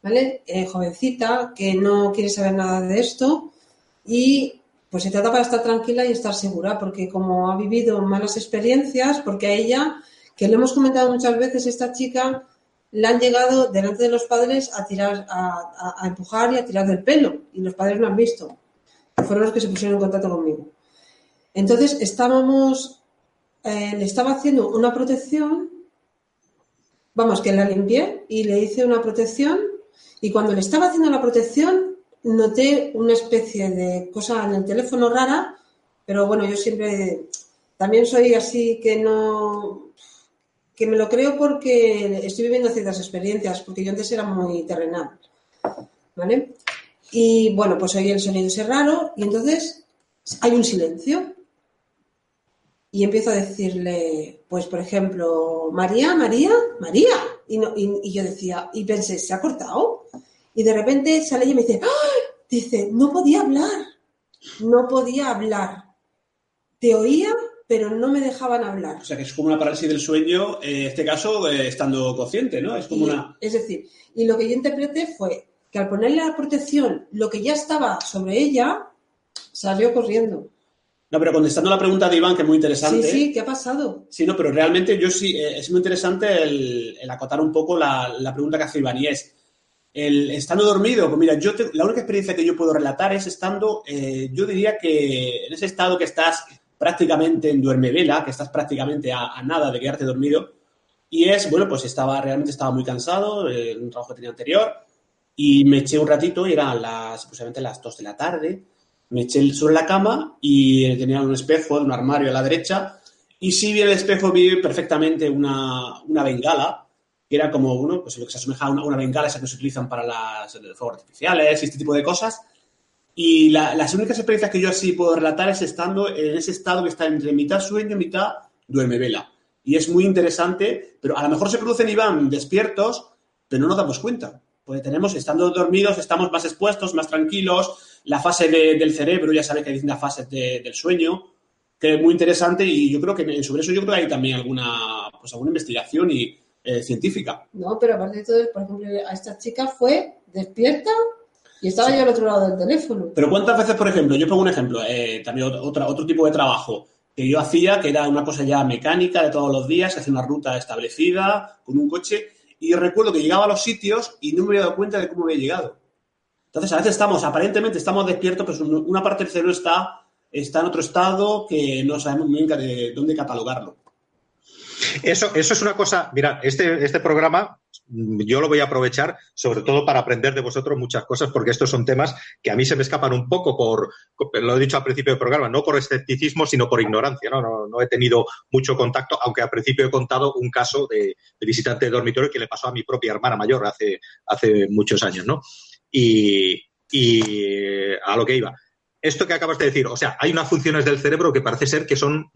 ¿vale? Eh, jovencita, que no quiere saber nada de esto y pues se trata para estar tranquila y estar segura, porque como ha vivido malas experiencias, porque a ella, que le hemos comentado muchas veces, esta chica le han llegado delante de los padres a tirar, a, empujar y a tirar del pelo, y los padres lo han visto. Fueron los que se pusieron en contacto conmigo. Entonces estábamos, eh, le estaba haciendo una protección, vamos, que la limpié y le hice una protección y cuando le estaba haciendo la protección, noté una especie de cosa en el teléfono rara, pero bueno, yo siempre también soy así que no que me lo creo porque estoy viviendo ciertas experiencias, porque yo antes era muy terrenal. ¿Vale? Y bueno, pues oí el sonido ese raro y entonces hay un silencio. Y empiezo a decirle, pues por ejemplo, María, María, María. Y, yo decía, y pensé, ¿se ha cortado? Y de repente sale y me dice, ¡Ah! dice, no podía hablar, no podía hablar. Te oía, pero no me dejaban hablar. O sea, que es como una parálisis del sueño, en este caso, eh, estando consciente, ¿no? Es como una... Es decir, y lo que yo interpreté fue que al ponerle la protección, lo que ya estaba sobre ella, salió corriendo. No, pero contestando la pregunta de Iván, que es muy interesante. Sí, sí, ¿qué ha pasado? Sí, no, pero realmente yo sí, eh, es muy interesante el, acotar un poco la, la, pregunta que hace Iván y es, el estando dormido, pues mira, yo la única experiencia que yo puedo relatar es estando, eh, yo diría que en ese estado que estás prácticamente en duerme vela, que estás prácticamente a, nada de quedarte dormido, y es, bueno, pues estaba, realmente estaba muy cansado, en un trabajo que tenía anterior, y me eché un ratito, y eran las, posiblemente las 2 de la tarde, me eché sobre la cama y tenía un espejo, un armario a la derecha, y sí vi el espejo, vi perfectamente una, una bengala, que era como uno, pues lo que se asemeja a una, bengala esa que se utilizan para las fuegos artificiales y este tipo de cosas. Y las únicas experiencias que yo así puedo relatar es estando en ese estado que está entre mitad sueño, mitad duerme vela. Y es muy interesante, pero a lo mejor se producen y van despiertos, pero no nos damos cuenta. Porque tenemos, estando dormidos, estamos más expuestos, más tranquilos. La fase del cerebro, ya sabe que hay distintas fases del sueño, que es muy interesante. Y yo creo que sobre eso yo creo que hay también alguna, pues alguna investigación y, eh, científica. No, pero aparte de todo, por ejemplo, a esta chica fue despierta y estaba yo al otro lado del teléfono. Pero ¿cuántas veces, por ejemplo, yo pongo un ejemplo, eh, también otra, otro tipo de trabajo que yo hacía, que era una cosa ya mecánica de todos los días, que hacía una ruta establecida con un coche, y recuerdo que llegaba a los sitios y no me había dado cuenta de cómo había llegado. Entonces, a veces estamos, aparentemente estamos despiertos, pero una parte del cerebro está, está en otro estado que no sabemos muy bien de dónde catalogarlo. Eso, eso es una cosa, mira, este, este programa yo lo voy a aprovechar sobre todo para aprender de vosotros muchas cosas, porque estos son temas que a mí se me escapan un poco por, lo he dicho al principio del programa, no por escepticismo, sino por ignorancia. No, no, he tenido mucho contacto, aunque al principio he contado un caso de, visitante de dormitorio que le pasó a mi propia hermana mayor hace, hace muchos años, ¿no? Y, y a lo que iba. Esto que acabas de decir, o sea, hay unas funciones del cerebro que parece ser que son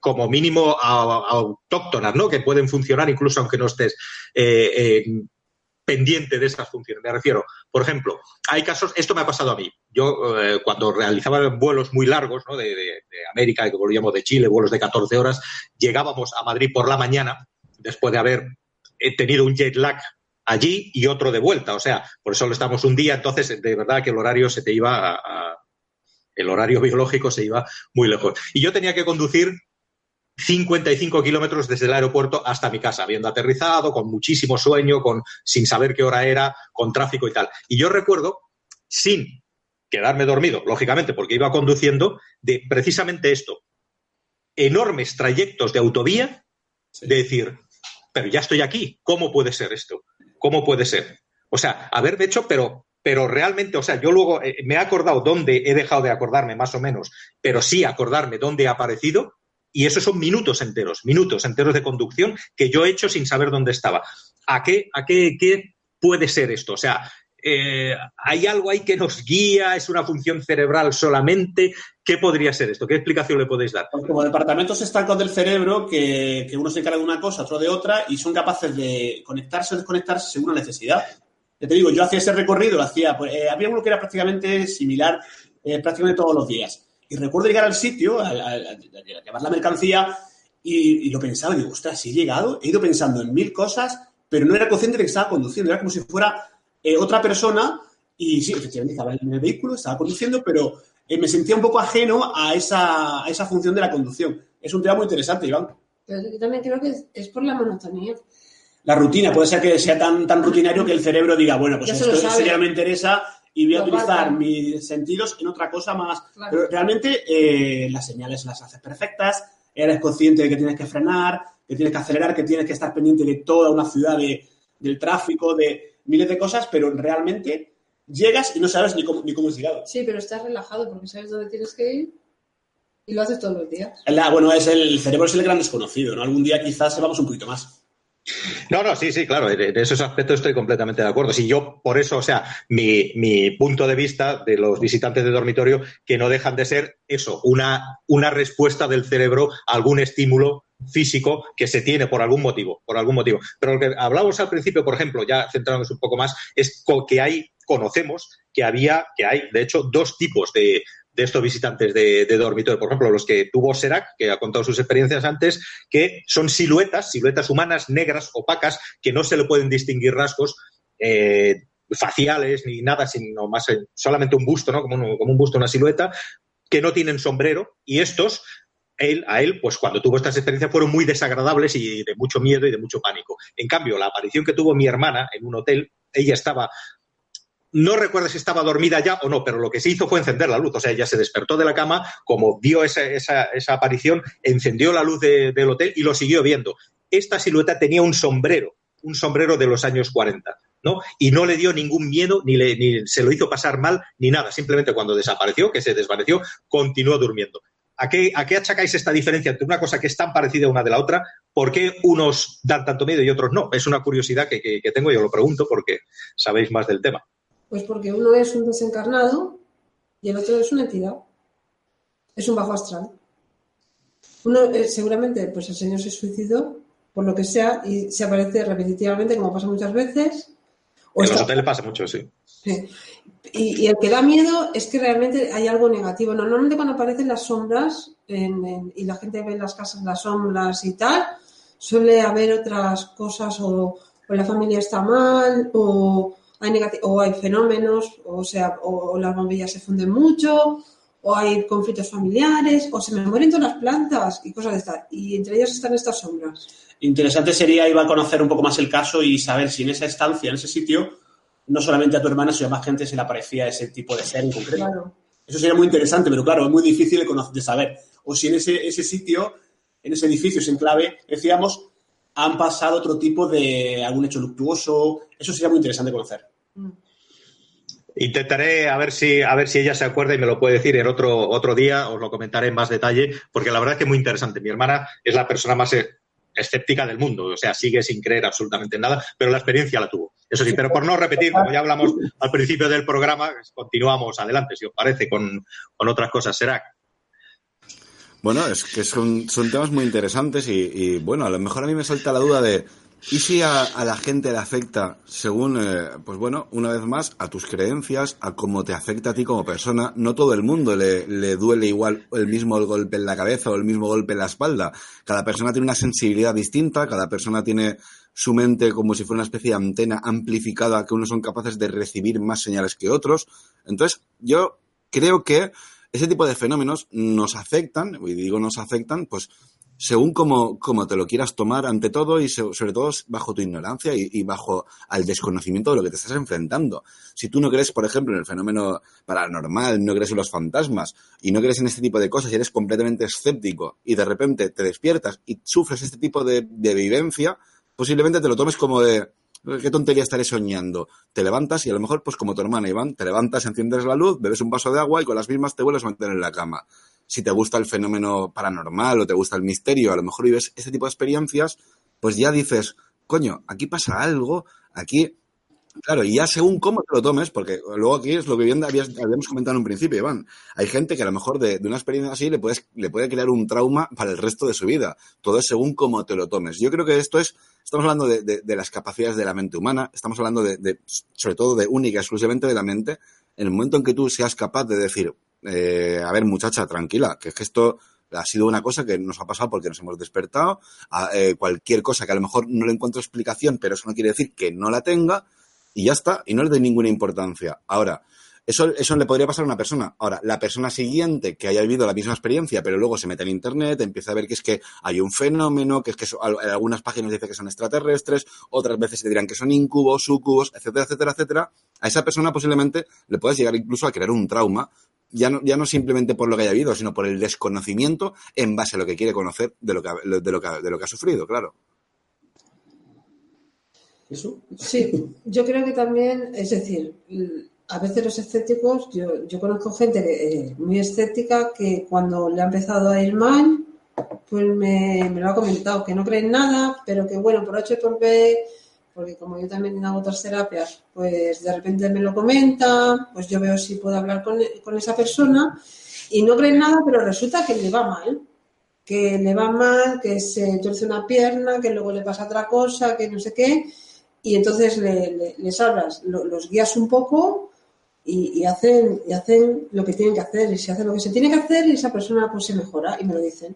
como mínimo autóctonas, ¿no? Que pueden funcionar incluso aunque no estés eh, eh, pendiente de esas funciones. Me refiero, por ejemplo, hay casos, esto me ha pasado a mí. Yo eh, cuando realizaba vuelos muy largos, ¿no? De, América, que volvíamos de Chile, vuelos de 14 horas, llegábamos a Madrid por la mañana, después de haber tenido un jet lag allí y otro de vuelta. O sea, por eso lo estamos un día, entonces de verdad que el horario se te iba el horario biológico se iba muy lejos. Y yo tenía que conducir 55 kilómetros desde el aeropuerto hasta mi casa, habiendo aterrizado, con muchísimo sueño, con, sin saber qué hora era, con tráfico y tal. Y yo recuerdo, sin quedarme dormido, lógicamente, porque iba conduciendo, de precisamente esto. Enormes trayectos de autovía, de decir, pero ya estoy aquí, ¿cómo puede ser esto? ¿Cómo puede ser? O sea, haber hecho, pero, pero realmente, o sea, yo luego eh, me he acordado dónde he dejado de acordarme, más o menos, pero sí acordarme dónde he aparecido, y eso son minutos enteros, minutos enteros de conducción que yo he hecho sin saber dónde estaba. ¿A qué, a qué, qué puede ser esto? O sea, eh, ¿hay algo ahí que nos guía? ¿Es una función cerebral solamente? ¿Qué podría ser esto? ¿Qué explicación le podéis dar? Pues como departamentos estancos del cerebro que, que, uno se encarga de una cosa, otro de otra, y son capaces de conectarse o desconectarse según la necesidad. Ya te digo, yo hacía ese recorrido, lo hacía, pues, eh, había uno que era prácticamente similar eh, prácticamente todos los días. Y recuerdo llegar al sitio, a, a, a llevar la mercancía, y, y, lo pensaba, digo, ostras, si he llegado, he ido pensando en mil cosas, pero no era consciente de que estaba conduciendo, era como si fuera eh, otra persona y sí, efectivamente estaba en el vehículo, estaba conduciendo, pero eh, me sentía un poco ajeno a esa, a esa función de la conducción. Es un tema muy interesante, Iván. Pero yo también creo que es por la monotonía. La rutina, puede ser que sea tan, tan rutinario que el cerebro diga, bueno, pues esto, esto, ya no me interesa y voy a utilizar mis sentidos en otra cosa más. Claro. Pero realmente eh, las señales las haces perfectas, eres consciente de que tienes que frenar, que tienes que acelerar, que tienes que estar pendiente de toda una ciudad, de, del tráfico, de miles de cosas, pero realmente llegas y no sabes ni cómo, ni cómo has llegado. Sí, pero estás relajado porque sabes dónde tienes que ir y lo haces todos los días. La, bueno, es el, el cerebro es el gran desconocido, ¿no? Algún día quizás sepamos un poquito más. No, no, sí, sí, claro, en esos aspectos estoy completamente de acuerdo. Si yo, por eso, o sea, mi, mi, punto de vista de los visitantes de dormitorio, que no dejan de ser eso, una, una respuesta del cerebro a algún estímulo físico que se tiene por algún motivo, por algún motivo. Pero lo que hablamos al principio, por ejemplo, ya centrándonos un poco más, es que hay, conocemos que había, que hay, de hecho, dos tipos de, de estos visitantes de, dormitorio. Por ejemplo, los que tuvo Serac, que ha contado sus experiencias antes, que son siluetas, siluetas humanas negras, opacas, que no se le pueden distinguir rasgos. Eh, faciales ni nada, sino más solamente un busto, ¿no? Como un, como un busto, una silueta, que no tienen sombrero, y estos él, a él, pues cuando tuvo estas experiencias fueron muy desagradables y de mucho miedo y de mucho pánico. En cambio, la aparición que tuvo mi hermana en un hotel, ella estaba, no recuerdo si estaba dormida ya o no, pero lo que se hizo fue encender la luz. O sea, ella se despertó de la cama, como vio esa, esa, esa aparición, encendió la luz de, del hotel y lo siguió viendo. Esta silueta tenía un sombrero, un sombrero de los años 40. ¿no? Y no le dio ningún miedo, ni, le, se lo hizo pasar mal, ni nada. Simplemente cuando desapareció, que se desvaneció, continuó durmiendo. ¿A qué, ¿A qué, achacáis esta diferencia entre una cosa que es tan parecida una de la otra? ¿Por qué unos dan tanto miedo y otros no? Es una curiosidad que, que, que tengo y os lo pregunto porque sabéis más del tema. Pues porque uno es un desencarnado y el otro es una entidad. Es un bajo astral. Uno eh, seguramente, pues el señor se suicidó, por lo que sea, y se aparece repetitivamente, como pasa muchas veces. O en está... los hoteles pasa mucho, sí. sí. Y, y, el que da miedo es que realmente hay algo negativo. Normalmente cuando aparecen las sombras en, en, y la gente ve en las casas las sombras y tal, suele haber otras cosas o, o la familia está mal o hay, o hay fenómenos, o sea, o, o, las bombillas se funden mucho, o hay conflictos familiares, o se me mueren todas las plantas y cosas de estas. Y entre ellas están estas sombras. Interesante sería ir a conocer un poco más el caso y saber si en esa estancia, en ese sitio, no solamente a tu hermana, sino a más gente se le aparecía ese tipo de ser en concreto. Claro. Eso sería muy interesante, pero claro, es muy difícil de, conocer, de saber. O si en ese, ese sitio, en ese edificio, sin clave, decíamos, han pasado otro tipo de algún hecho luctuoso. Eso sería muy interesante conocer. Intentaré a ver si a ver si ella se acuerda y me lo puede decir en otro otro día, os lo comentaré en más detalle, porque la verdad es que es muy interesante. Mi hermana es la persona más escéptica del mundo, o sea, sigue sin creer absolutamente en nada, pero la experiencia la tuvo. Eso sí, pero por no repetir, como ya hablamos al principio del programa, continuamos adelante, si os parece, con, con otras cosas. Será. Bueno, es que son, son temas muy interesantes y, bueno, a lo mejor a mí me salta la duda de ¿y si a, la gente le afecta según, eh, pues bueno, una vez más, a tus creencias, a cómo te afecta a ti como persona? No todo el mundo le, le duele igual el mismo golpe en la cabeza o el mismo golpe en la espalda. Cada persona tiene una sensibilidad distinta, cada persona tiene su mente como si fuera una especie de antena amplificada que unos son capaces de recibir más señales que otros. Entonces, yo creo que ese tipo de fenómenos nos afectan, y digo nos afectan, pues según como, te lo quieras tomar ante todo y so- sobre todo bajo tu ignorancia y, bajo al desconocimiento de lo que te estás enfrentando. Si tú no crees, por ejemplo, en el fenómeno paranormal, no crees en los fantasmas y no crees en este tipo de cosas y eres completamente escéptico y de repente te despiertas y sufres este tipo de, de vivencia, posiblemente te lo tomes como de qué tontería estaré soñando. Te levantas y a lo mejor, pues como tu hermana Iván, te levantas, enciendes la luz, bebes un vaso de agua y con las mismas te vuelves a meter en la cama si te gusta el fenómeno paranormal o te gusta el misterio, a lo mejor vives este tipo de experiencias, pues ya dices, coño, aquí pasa algo, aquí... Claro, y ya según cómo te lo tomes, porque luego aquí es lo que bien habíamos comentado en un principio, Iván. Hay gente que a lo mejor de, una experiencia así le, puedes, le puede crear un trauma para el resto de su vida. Todo es según cómo te lo tomes. Yo creo que esto es, estamos hablando de, las capacidades de la mente humana, estamos hablando de, de- sobre todo de única, exclusivamente de la mente. En el momento en que tú seas capaz de decir, eh, a ver, muchacha, tranquila, que es que esto ha sido una cosa que nos ha pasado porque nos hemos despertado, eh, cualquier cosa que a lo mejor no le encuentro explicación, pero eso no quiere decir que no la tenga, y ya está, y no le doy ninguna importancia. Ahora, eso, eso le podría pasar a una persona. Ahora, la persona siguiente que haya vivido la misma experiencia, pero luego se mete en internet, empieza a ver que es que hay un fenómeno, que es que algunas páginas dice que son extraterrestres, otras veces te dirán que son incubos, sucubos, etcétera, etcétera, etcétera. A esa persona posiblemente le puedes llegar incluso a crear un trauma, ya no, ya no simplemente por lo que haya habido, sino por el desconocimiento en base a lo que quiere conocer de lo que, ha- de lo que, ha- de lo que ha sufrido, claro. ¿Eso? Sí, yo creo que también, es decir, a veces los escépticos, yo, yo conozco gente eh, muy escéptica que cuando le ha empezado a ir mal, pues me, me lo ha comentado, que no cree en nada, pero que bueno, por H y por B, porque como yo también hago otras terapias, pues de repente me lo comenta, pues yo veo si puedo hablar con, esa persona y no cree en nada, pero resulta que le va mal que le va mal, que se tuerce una pierna, que luego le pasa otra cosa, que no sé qué, y entonces le- le- les hablas, lo- los guías un poco y, y hacen, y hacen lo que tienen que hacer, y se hace lo que se tiene que hacer y esa persona pues se mejora y me lo dicen.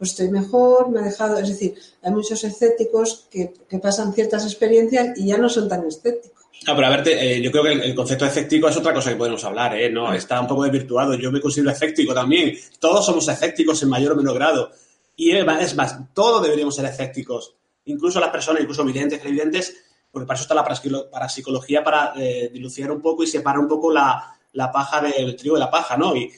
Pues estoy mejor, me ha dejado, es decir, hay muchos escépticos que, que pasan ciertas experiencias y ya no son tan escépticos. No, pero a ver, te- eh, yo creo que el, el concepto de escéptico es otra cosa que podemos hablar, ¿eh? No, está un poco desvirtuado. Yo me considero escéptico también. Todos somos escépticos en mayor o menor grado. Y es más, todos deberíamos ser escépticos. Incluso las personas, incluso videntes, clarividentes, porque para eso está la parapsicología, para eh, dilucidar un poco y separar un poco la, la paja del trigo de la paja, ¿no? Y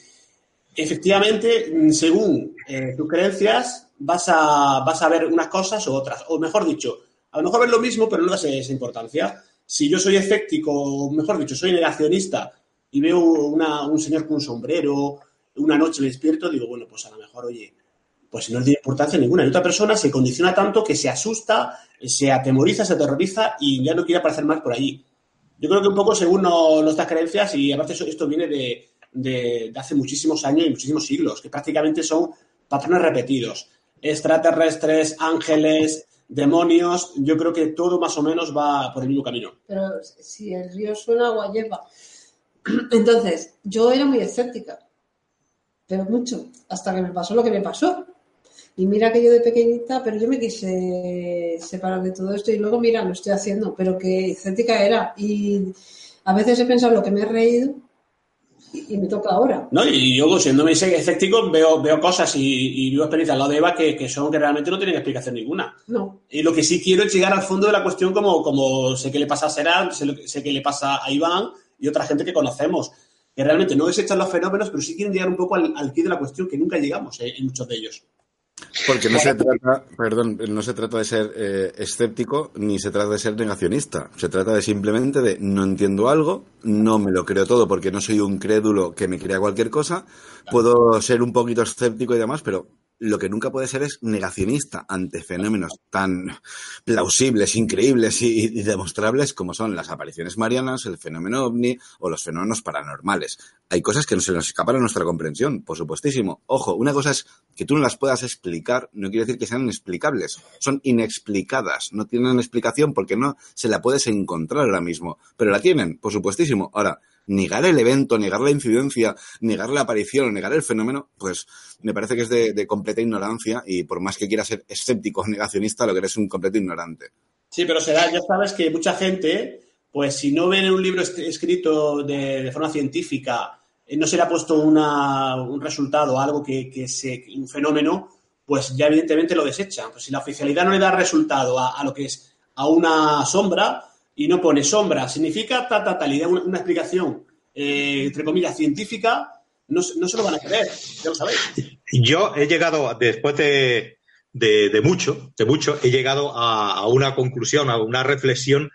efectivamente, mm, según eh, tus creencias, vas a, vas a ver unas cosas u otras. O mejor dicho, a lo mejor ves lo mismo, pero no das esa importancia. Si yo soy escéptico, o mejor dicho, soy negacionista y veo una- un señor con un sombrero, una noche me despierto, digo, bueno, pues a lo mejor, oye, pues no le tiene importancia ninguna. Y otra persona se condiciona tanto que se asusta, se atemoriza, se aterroriza y ya no quiere aparecer más por allí. Yo creo que un poco según nuestras creencias, y aparte esto viene de, de- de hace muchísimos años y muchísimos siglos, que prácticamente son patrones repetidos. Extraterrestres, ángeles, demonios, yo creo que todo más o menos va por el mismo camino. Pero si el río suena, agua lleva. *clears throat* Entonces, yo era muy escéptica, pero mucho, hasta que me pasó lo que me pasó. Y mira que yo de pequeñita, pero yo me quise separar de todo esto y luego, mira, lo estoy haciendo, pero que escéptica era. Y a veces he pensado lo que me he reído y, y me toca ahora. ¿no? Y yo, siendo escéptico, veo, veo cosas y, y vivo experiencias al lado de Eva que, que son que realmente no tienen explicación ninguna. No. Y lo que sí quiero es llegar al fondo de la cuestión, como, como sé que le pasa a Serán, sé, sé que le pasa a Iván y otra gente que conocemos, que realmente no desechan los fenómenos, pero sí quieren llegar un poco al, al quid de la cuestión, que nunca llegamos eh, en muchos de ellos. Porque no se trata, perdón, no se trata de ser eh, escéptico ni se trata de ser negacionista. Se trata de simplemente de no entiendo algo, no me lo creo todo porque no soy un crédulo que me crea cualquier cosa. Puedo ser un poquito escéptico y demás, pero lo que nunca puede ser es negacionista ante fenómenos tan plausibles, increíbles y, demostrables como son las apariciones marianas, el fenómeno ovni o los fenómenos paranormales. Hay cosas que no se nos escapan a nuestra comprensión, por supuestísimo. Ojo, una cosa es que tú no las puedas explicar, no quiere decir que sean inexplicables, son inexplicadas, no tienen explicación porque no se la puedes encontrar ahora mismo, pero la tienen, por supuestísimo. Ahora, negar el evento, negar la incidencia, negar la aparición negar el fenómeno, pues me parece que es de, completa ignorancia y por más que quieras ser escéptico o negacionista, lo que eres es un completo ignorante. Sí, pero será, ya sabes que mucha gente, pues si no ven un libro escrito de, de forma científica, eh, no se le ha puesto una- un resultado, algo que, que se, un fenómeno, pues ya evidentemente lo desechan. Pues si la oficialidad no le da resultado a, lo que es a una sombra y no pone sombra, significa tal, tal, tal, y da una, explicación, eh, entre comillas, científica, no, se lo van a creer, ya lo sabéis. Yo he llegado, después de, mucho, de mucho, he llegado a, una conclusión, a una reflexión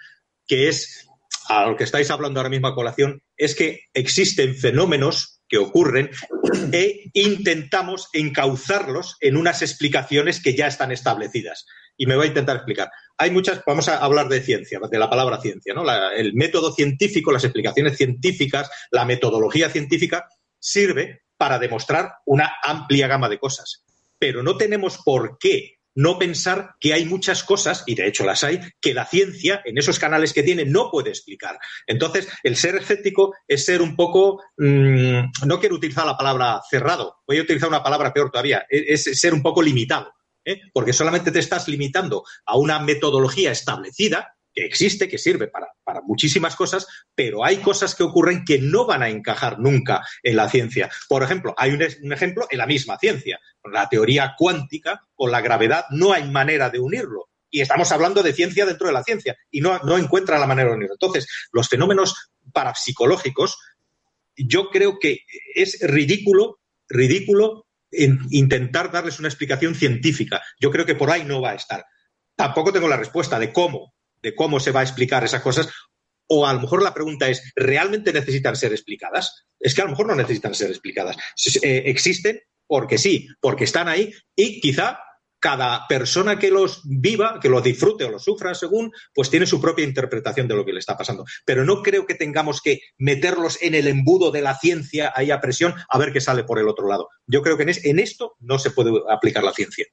que es, a lo que estáis hablando ahora mismo a colación, es que existen fenómenos que ocurren *clears throat* e intentamos encauzarlos en unas explicaciones que ya están establecidas. Y me voy a intentar explicar. Hay muchas, vamos a hablar de ciencia, de la palabra ciencia, ¿no? el método científico, las explicaciones científicas, la metodología científica sirve para demostrar una amplia gama de cosas. Pero no tenemos por qué no pensar que hay muchas cosas, y de hecho las hay, que la ciencia, en esos canales que tiene, no puede explicar. Entonces, el ser escéptico es ser un poco, mm, no quiero utilizar la palabra cerrado, voy a utilizar una palabra peor todavía, e-, es, ser un poco limitado, ¿eh? porque solamente te estás limitando a una metodología establecida que existe, que sirve para, muchísimas cosas, pero hay cosas que ocurren que no van a encajar nunca en la ciencia. Por ejemplo, hay un, ejemplo en la misma ciencia. La teoría cuántica, con la gravedad, no hay manera de unirlo. Y estamos hablando de ciencia dentro de la ciencia y no, no encuentra la manera de unirlo. Entonces, los fenómenos parapsicológicos, yo creo que es ridículo, ridículo intentar darles una explicación científica. Yo creo que por ahí no va a estar. Tampoco tengo la respuesta de cómo, de cómo se va a explicar esas cosas, o a lo mejor la pregunta es, ¿realmente necesitan ser explicadas? Es que a lo mejor no necesitan ser explicadas. Eh, existen porque sí, porque están ahí y quizá cada persona que los viva, que los disfrute o los sufra según, pues tiene su propia interpretación de lo que le está pasando. Pero no creo que tengamos que meterlos en el embudo de la ciencia ahí a presión a ver qué sale por el otro lado. Yo creo que en esto no se puede aplicar la ciencia.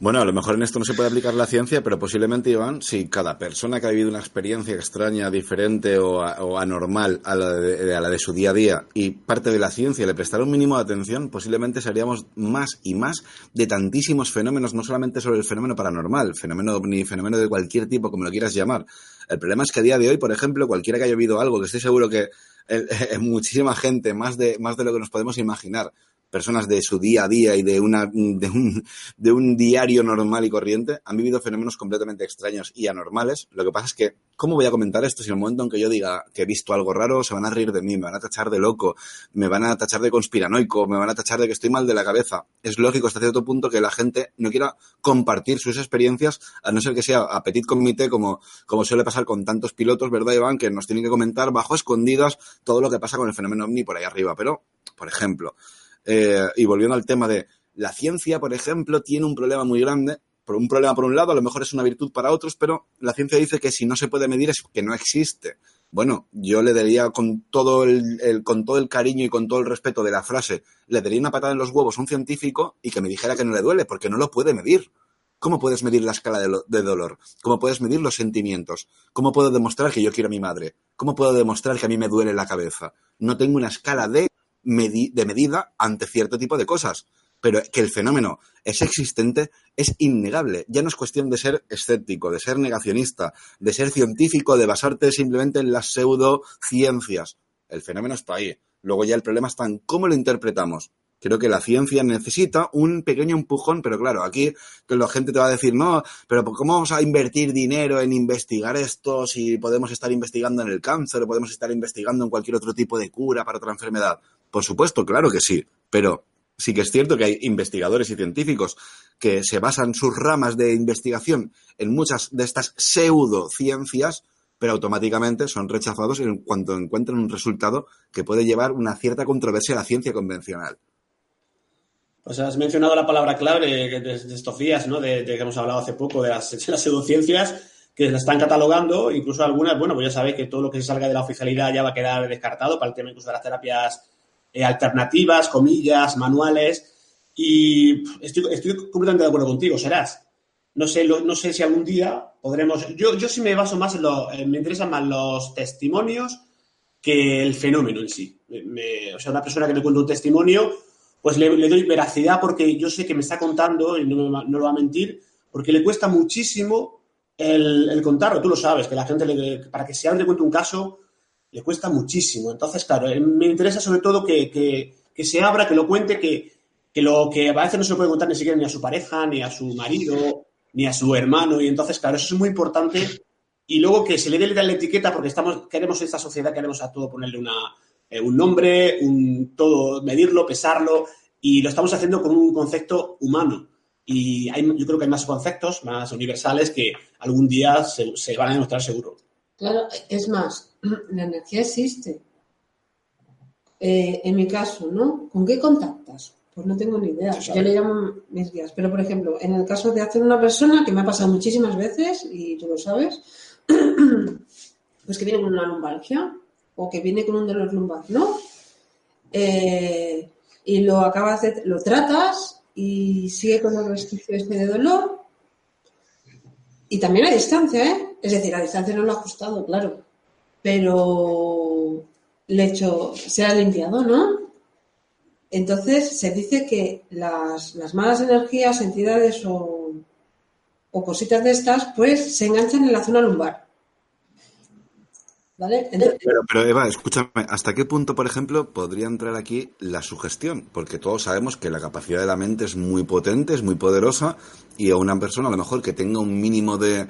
Bueno, a lo mejor en esto no se puede aplicar la ciencia, pero posiblemente, Iván, si cada persona que ha vivido una experiencia extraña, diferente o, anormal a la, de, su día a día y parte de la ciencia le prestara un mínimo de atención, posiblemente seríamos más y más de tantísimos fenómenos, no solamente sobre el fenómeno paranormal, fenómeno ni fenómeno de cualquier tipo, como lo quieras llamar. El problema es que a día de hoy, por ejemplo, cualquiera que haya vivido algo, que estoy seguro que *laughs* muchísima gente, más de, más de lo que nos podemos imaginar, personas de su día a día y de, una, de, un, de un diario normal y corriente han vivido fenómenos completamente extraños y anormales. Lo que pasa es que, ¿cómo voy a comentar esto si en el momento en que yo diga que he visto algo raro se van a reír de mí, me van a tachar de loco, me van a tachar de conspiranoico, me van a tachar de que estoy mal de la cabeza? Es lógico hasta cierto punto que la gente no quiera compartir sus experiencias, a no ser que sea a petit comité, como, como suele pasar con tantos pilotos, ¿verdad, Iván? Que nos tienen que comentar bajo escondidas todo lo que pasa con el fenómeno ovni por ahí arriba. Pero, por ejemplo, eh, y volviendo al tema de la ciencia, por ejemplo, tiene un problema muy grande. Un problema por un lado, a lo mejor es una virtud para otros, pero la ciencia dice que si no se puede medir es que no existe. Bueno, yo le daría con todo el, con todo el cariño y con todo el respeto de la frase, le daría una patada en los huevos a un científico y que me dijera que no le duele, porque no lo puede medir. ¿Cómo puedes medir la escala de, dolor? ¿Cómo puedes medir los sentimientos? ¿Cómo puedo demostrar que yo quiero a mi madre? ¿Cómo puedo demostrar que a mí me duele la cabeza? No tengo una escala de de medida ante cierto tipo de cosas. Pero que el fenómeno es existente es innegable. Ya no es cuestión de ser escéptico, de ser negacionista, de ser científico, de basarte simplemente en las pseudociencias. El fenómeno está ahí. Luego ya el problema está en cómo lo interpretamos. Creo que la ciencia necesita un pequeño empujón, pero claro, aquí la gente te va a decir, no, pero ¿cómo vamos a invertir dinero en investigar esto si podemos estar investigando en el cáncer o podemos estar investigando en cualquier otro tipo de cura para otra enfermedad? Por supuesto, claro que sí, pero sí que es cierto que hay investigadores y científicos que se basan sus ramas de investigación en muchas de estas pseudociencias, pero automáticamente son rechazados en cuanto encuentran un resultado que puede llevar una cierta controversia a la ciencia convencional. Pues has mencionado la palabra clave de, estos días, ¿no? De, que hemos hablado hace poco de las, *laughs* pseudociencias que la están catalogando, incluso algunas, bueno, pues ya sabéis que todo lo que salga de la oficialidad ya va a quedar descartado para el tema incluso de las terapias eh, alternativas, comillas, manuales. Y estoy, estoy, completamente de acuerdo contigo, serás. No sé, no sé si algún día podremos. Yo, yo sí me baso más en lo. Eh, me interesan más los testimonios que el fenómeno en sí. o sea, una persona que me cuenta un testimonio, pues le, doy veracidad porque yo sé que me está contando y no, no lo va a mentir, porque le cuesta muchísimo el, contarlo. Tú lo sabes, que la gente, para que se hable cuente un caso, le cuesta muchísimo. Entonces, claro, eh, me interesa sobre todo que, se abra, que lo cuente, que, que lo que a veces no se lo puede contar ni siquiera ni a su pareja, ni a su marido, ni a su hermano. Y entonces, claro, eso es muy importante. Y luego que se le dé la etiqueta, porque estamos, queremos esta sociedad, queremos a todo ponerle una, eh, un nombre, un todo, medirlo, pesarlo, y lo estamos haciendo con un concepto humano. Y hay, yo creo que hay más conceptos, más universales, que algún día se, se van a demostrar seguro. Claro, es más, *clears throat* la energía existe. Eh, en mi caso, ¿no? ¿Con qué contactas? Pues no tengo ni idea. Yo le llamo mis guías. Pero, por ejemplo, en el caso de hacer una persona, que me ha pasado muchísimas veces, y tú lo sabes, *clears throat* pues que viene con una lumbalgia o que viene con un dolor lumbar, ¿no? Eh, y lo acabas de, lo tratas y sigue con el resquicio este de dolor. Y también a distancia, ¿eh? Es decir, a distancia no lo ha ajustado, claro. Pero le hecho, se ha limpiado, ¿no? Entonces se dice que las, las malas energías, entidades o, o, cositas de estas, pues se enganchan en la zona lumbar. ¿Vale? Pero, pero, Eva, escúchame, ¿hasta qué punto, por ejemplo, podría entrar aquí la sugestión? Porque todos sabemos que la capacidad de la mente es muy potente, es muy poderosa, y a una persona a lo mejor que tenga un mínimo de,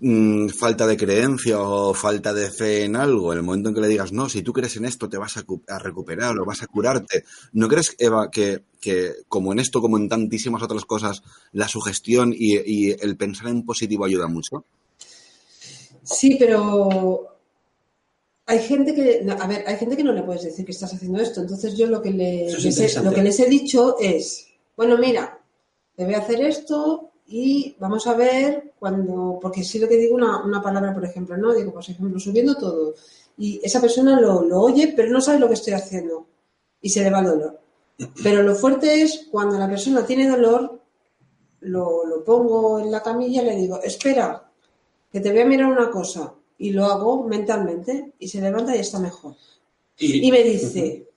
mmm, falta de creencia o falta de fe en algo, en el momento en que le digas, no, si tú crees en esto te vas a, a recuperar o vas a curarte, ¿no crees, Eva, que, que, como en esto, como en tantísimas otras cosas, la sugestión y, y el pensar en positivo ayuda mucho? Sí, pero hay gente que, a ver, hay gente que no le puedes decir que estás haciendo esto. Entonces yo lo que, le, les he, lo que les he dicho es, bueno, mira, te voy a hacer esto y vamos a ver cuando, porque si lo que digo una, una, palabra, por ejemplo, ¿no? Digo, por ejemplo, subiendo todo. Y esa persona lo, lo oye, pero no sabe lo que estoy haciendo. Y se le va el dolor. Pero lo fuerte es cuando la persona tiene dolor, lo, lo pongo en la camilla y le digo, espera, que te voy a mirar una cosa y lo hago mentalmente y se levanta y está mejor. Y, y me dice,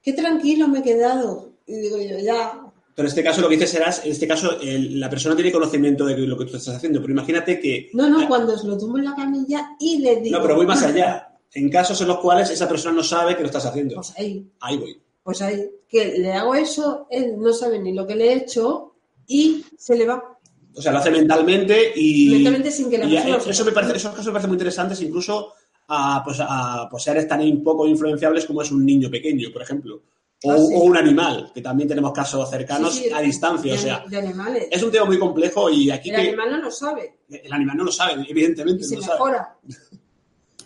qué tranquilo me he quedado. Y digo yo, ya. Pero en este caso lo que dices serás, en este caso el, la persona tiene conocimiento de lo que tú estás haciendo, pero imagínate que... No, no, cuando lo tumbo en la camilla y le digo... No, pero voy más *laughs* allá. En casos en los cuales esa persona no sabe que lo estás haciendo. Pues ahí. Ahí voy. Pues ahí. Que le hago eso, él no sabe ni lo que le he hecho y se le va. O sea, lo hace mentalmente y. Mentalmente sin que la persona. Eso me parece, esos casos me parecen muy interesantes, incluso a, pues, a pues, seres tan poco influenciables como es un niño pequeño, por ejemplo. O, ah, sí. o un animal, que también tenemos casos cercanos Sí, sí, a distancia. de, o sea, de animales. es un tema muy complejo y aquí El que. animal no lo sabe El animal no lo sabe, evidentemente. y se no lo sabe. mejora.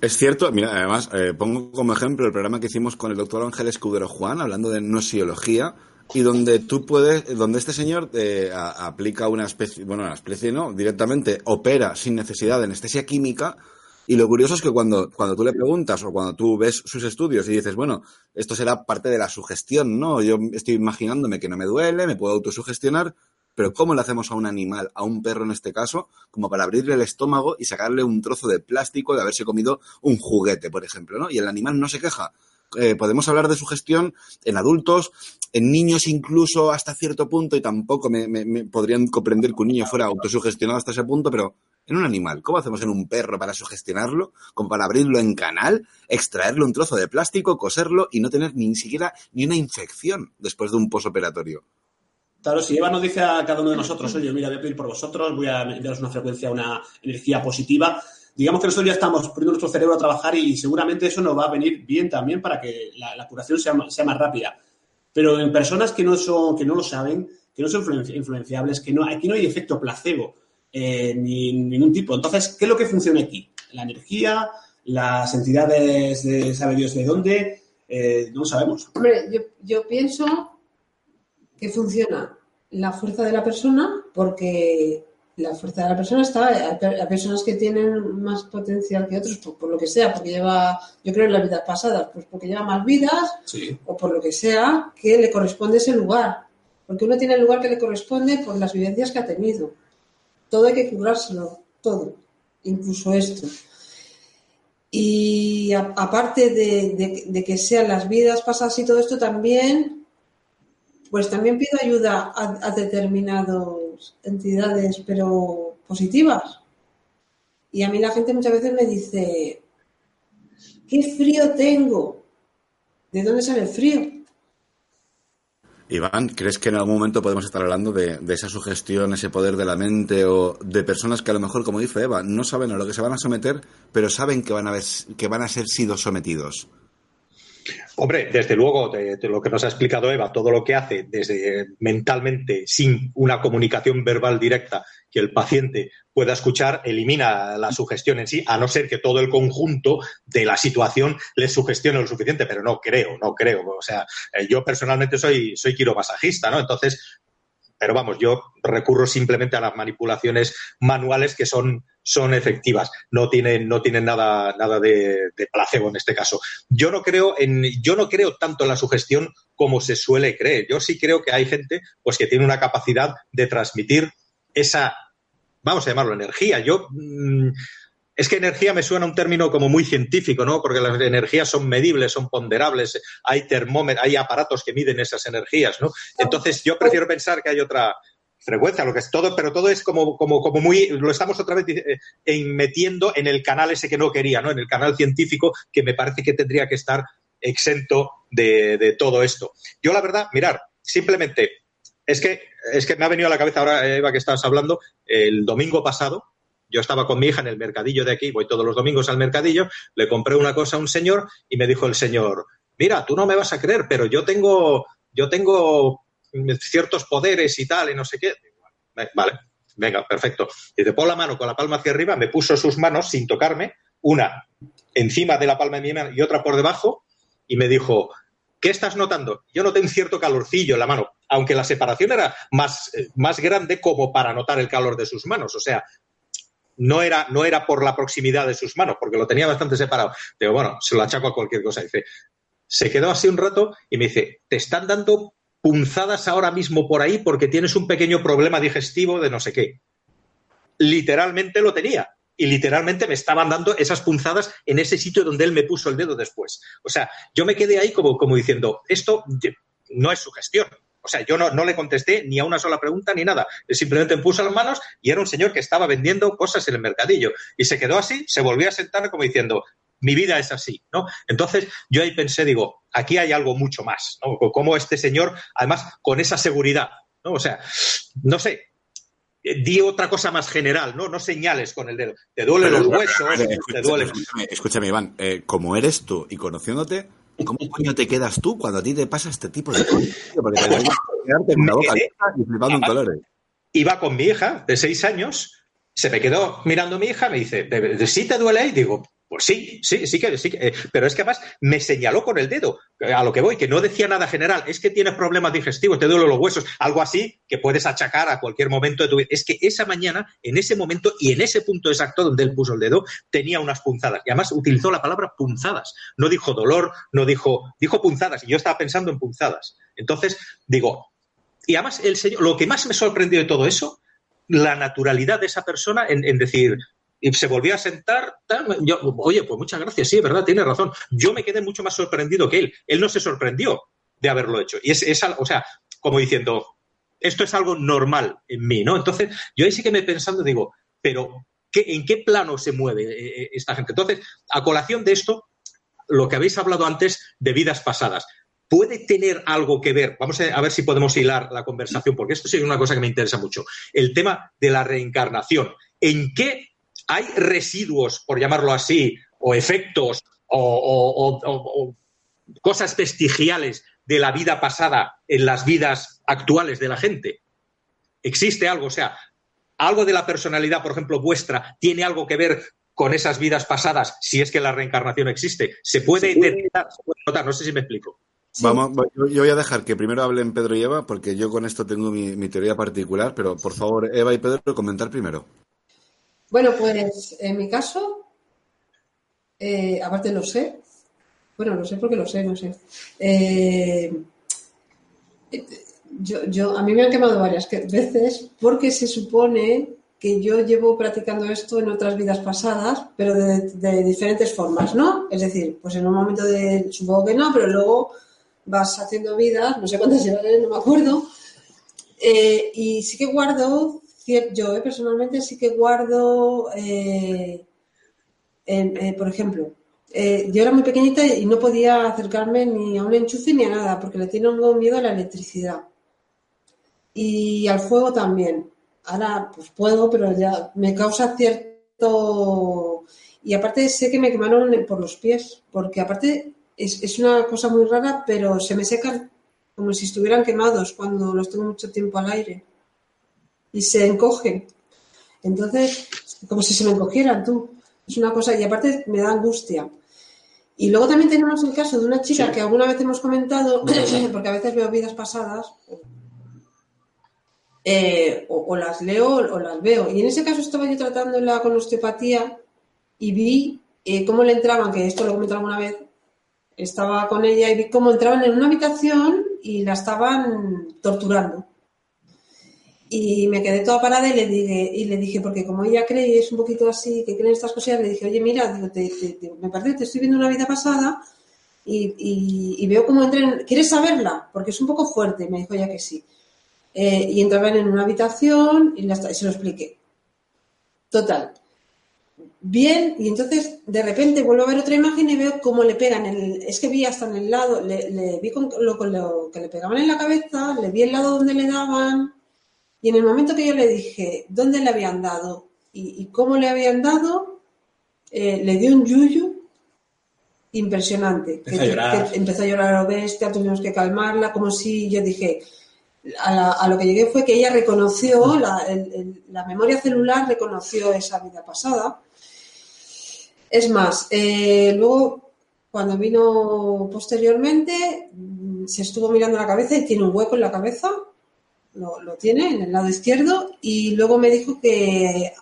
Es cierto, mira, además, eh, pongo como ejemplo el programa que hicimos con el doctor Ángel Escudero Juan, hablando de nosiología, y donde tú puedes, donde este señor eh, a, aplica una especie, bueno, una especie no, directamente opera sin necesidad de anestesia química, y lo curioso es que cuando, cuando tú le preguntas o cuando tú ves sus estudios y dices, bueno, esto será parte de la sugestión, ¿no? Yo estoy imaginándome que no me duele, me puedo autosugestionar, pero ¿cómo le hacemos a un animal, a un perro en este caso, como para abrirle el estómago y sacarle un trozo de plástico de haberse comido un juguete, por ejemplo, ¿no? Y el animal no se queja. Eh, podemos hablar de sugestión en adultos, en niños incluso hasta cierto punto, y tampoco me, me, me podrían comprender que un niño fuera autosugestionado hasta ese punto, pero en un animal, ¿cómo hacemos en un perro para sugestionarlo? Como para abrirlo en canal, extraerle un trozo de plástico, coserlo y no tener ni siquiera ni una infección después de un posoperatorio. Claro, si Eva nos dice a cada uno de nosotros, oye, mira, voy a pedir por vosotros, voy a daros una frecuencia, una energía positiva, digamos que nosotros ya estamos poniendo nuestro cerebro a trabajar y seguramente eso nos va a venir bien también para que la, curación sea, sea, más rápida. Pero en personas que no, son, que no lo saben, que no son influenciables, que no, aquí no hay efecto placebo eh, ni ningún tipo. Entonces, ¿qué es lo que funciona aquí? La energía, las entidades de sabe Dios de dónde, eh, no lo sabemos. Hombre, yo, yo pienso que funciona la fuerza de la persona porque la fuerza de la persona está hay personas que tienen más potencial que otros por, por, lo que sea porque lleva yo creo en las vidas pasadas pues porque lleva más vidas sí. o por lo que sea que le corresponde ese lugar porque uno tiene el lugar que le corresponde por las vivencias que ha tenido todo hay que curárselo todo incluso esto y aparte de que sean las vidas pasadas y todo esto también pues también pido ayuda a, a determinadas entidades, pero positivas. Y a mí la gente muchas veces me dice, ¿qué frío tengo? ¿De dónde sale el frío? Iván, ¿crees que en algún momento podemos estar hablando de, esa sugestión, ese poder de la mente o de personas que a lo mejor, como dice Eva, no saben a lo que se van a someter, pero saben que van a, ver, que van a ser sido sometidos? Hombre, desde luego, de, de, lo que nos ha explicado Eva, todo lo que hace desde mentalmente, sin una comunicación verbal directa que el paciente pueda escuchar, elimina la sugestión en sí, a no ser que todo el conjunto de la situación le sugestione lo suficiente, pero no creo, no creo. O sea, eh, yo personalmente soy, soy quiromasajista, ¿no? Entonces, pero vamos, yo recurro simplemente a las manipulaciones manuales que son, son efectivas. No tienen, no tienen nada, nada de, de, placebo en este caso. Yo no creo en, yo no creo tanto en la sugestión como se suele creer. Yo sí creo que hay gente pues que tiene una capacidad de transmitir esa, vamos a llamarlo energía. Yo mmm, es que energía me suena un término como muy científico, ¿no? Porque las energías son medibles, son ponderables, hay termómetros, hay aparatos que miden esas energías, ¿no? Entonces yo prefiero pensar que hay otra frecuencia, lo que es todo, pero todo es como, como, como muy, lo estamos otra vez eh, metiendo en el canal ese que no quería, ¿no? En el canal científico que me parece que tendría que estar exento de, de todo esto. Yo la verdad, mirar, simplemente es que, es que me ha venido a la cabeza ahora, Eva, que estabas hablando, el domingo pasado, yo estaba con mi hija en el mercadillo de aquí, voy todos los domingos al mercadillo, le compré una cosa a un señor y me dijo el señor, mira, tú no me vas a creer, pero yo tengo, yo tengo ciertos poderes y tal, y no sé qué. Vale, venga, perfecto. Y te pon la mano con la palma hacia arriba, me puso sus manos sin tocarme, una encima de la palma de mi mano y otra por debajo, y me dijo, ¿qué estás notando? Yo noté un cierto calorcillo en la mano, aunque la separación era más, más grande como para notar el calor de sus manos. O sea, no era, no era por la proximidad de sus manos, porque lo tenía bastante separado. Digo, bueno, se lo achaco a cualquier cosa. Dice, se quedó así un rato y me dice, te están dando punzadas ahora mismo por ahí porque tienes un pequeño problema digestivo de no sé qué. Literalmente lo tenía. Y literalmente me estaban dando esas punzadas en ese sitio donde él me puso el dedo después. O sea, yo me quedé ahí como, como diciendo, esto no es su gestión. O sea, yo no, no, le contesté ni a una sola pregunta ni nada. Simplemente me puso las manos y era un señor que estaba vendiendo cosas en el mercadillo. Y se quedó así, se volvió a sentar como diciendo, mi vida es así, ¿no? Entonces yo ahí pensé, digo, aquí hay algo mucho más, ¿no? Como este señor, además, con esa seguridad, ¿no? O sea, no sé, di otra cosa más general, ¿no? No señales con el dedo. Te duelen los huesos, escúchame, te duele. Escúchame, escúchame Iván, eh, como eres tú y conociéndote, ¿Cómo coño te quedas tú cuando a ti te pasa este tipo de cosas? Porque te quedarte con la boca y flipando en colores. Iba con mi hija de seis años, se me quedó mirando mi hija, me dice, ¿sí te duele? Y digo, pues sí, sí, sí que sí. Que, eh, pero es que además me señaló con el dedo, a lo que voy, que no decía nada general. Es que tienes problemas digestivos, te duelen los huesos, algo así que puedes achacar a cualquier momento de tu vida. Es que esa mañana, en ese momento y en ese punto exacto donde él puso el dedo, tenía unas punzadas. Y además utilizó la palabra punzadas. No dijo dolor, no dijo, dijo punzadas. Y yo estaba pensando en punzadas. Entonces, digo, y además el señor, lo que más me sorprendió de todo eso, la naturalidad de esa persona en decir, y se volvió a sentar. Oye, pues muchas gracias, sí, es verdad, tiene razón. Yo me quedé mucho más sorprendido que él. Él no se sorprendió de haberlo hecho. Y es, es o sea, como diciendo, esto es algo normal en mí, ¿no? Entonces, yo ahí sí que me pensando, digo, pero ¿qué, ¿en qué plano se mueve esta gente? Entonces, a colación de esto, lo que habéis hablado antes de vidas pasadas. ¿Puede tener algo que ver? Vamos a ver si podemos hilar la conversación, porque esto sí es una cosa que me interesa mucho. El tema de la reencarnación. ¿En qué hay residuos, por llamarlo así, o efectos o, o, o, o, cosas vestigiales de la vida pasada en las vidas actuales de la gente. ¿Existe algo? O sea, algo de la personalidad, por ejemplo, vuestra, tiene algo que ver con esas vidas pasadas, si es que la reencarnación existe. ¿Se puede sí. detectar? ¿Se puede notar? No sé si me explico. Sí. Vamos, yo voy a dejar que primero hablen Pedro y Eva, porque yo con esto tengo mi, mi teoría particular, pero por favor, Eva y Pedro, comentar primero. Bueno, pues en mi caso, eh, aparte lo sé, bueno, lo sé porque lo sé, no sé. Eh, yo, yo, a mí me han quemado varias veces porque se supone que yo llevo practicando esto en otras vidas pasadas, pero de, diferentes formas, ¿no? Es decir, pues en un momento de, supongo que no, pero luego vas haciendo vidas, no sé cuántas llevaré, no me acuerdo, eh, y sí que guardo yo eh, personalmente sí que guardo, eh, eh, por ejemplo, eh, yo era muy pequeñita y no podía acercarme ni a un enchufe ni a nada, porque le tengo miedo a la electricidad. Y al fuego también. Ahora pues puedo, pero ya me causa cierto... Y aparte sé que me quemaron por los pies, porque aparte es, es una cosa muy rara, pero se me secan como si estuvieran quemados cuando los tengo mucho tiempo al aire. Y se encogen. Entonces, como si se me encogieran tú. Es una cosa, y aparte me da angustia. Y luego también tenemos el caso de una chica que alguna vez hemos comentado, *clears throat* porque a veces veo vidas pasadas, eh, o, las leo o las veo. Y en ese caso estaba yo tratándola con osteopatía y vi eh, cómo le entraban, que esto lo he comentado alguna vez, estaba con ella y vi cómo entraban en una habitación y la estaban torturando. Y me quedé toda parada y le dije, y le dije porque como ella cree y es un poquito así, que cree en estas cosas, le dije, oye, mira, me parece que te estoy viendo una vida pasada y, veo cómo entran. ¿Quieres saberla? Porque es un poco fuerte. Me dijo ella que sí. Eh, y entraban en una habitación y, se lo expliqué. Total. Bien, y entonces de repente vuelvo a ver otra imagen y veo cómo le pegan. El, es que vi hasta en el lado, le, vi con lo, con lo que le pegaban en la cabeza, le vi el lado donde le daban, y en el momento que yo le dije dónde le habían dado y, cómo le habían dado, eh, le dio un yuyu impresionante. Empezó, a llorar. empezó a llorar a la bestia, tuvimos que calmarla, como si yo dije, a, lo que llegué fue que ella reconoció, la, memoria celular reconoció esa vida pasada. Es más, eh, luego cuando vino posteriormente, mm, se estuvo mirando la cabeza y tiene un hueco en la cabeza lo, tiene en el lado izquierdo y luego me dijo que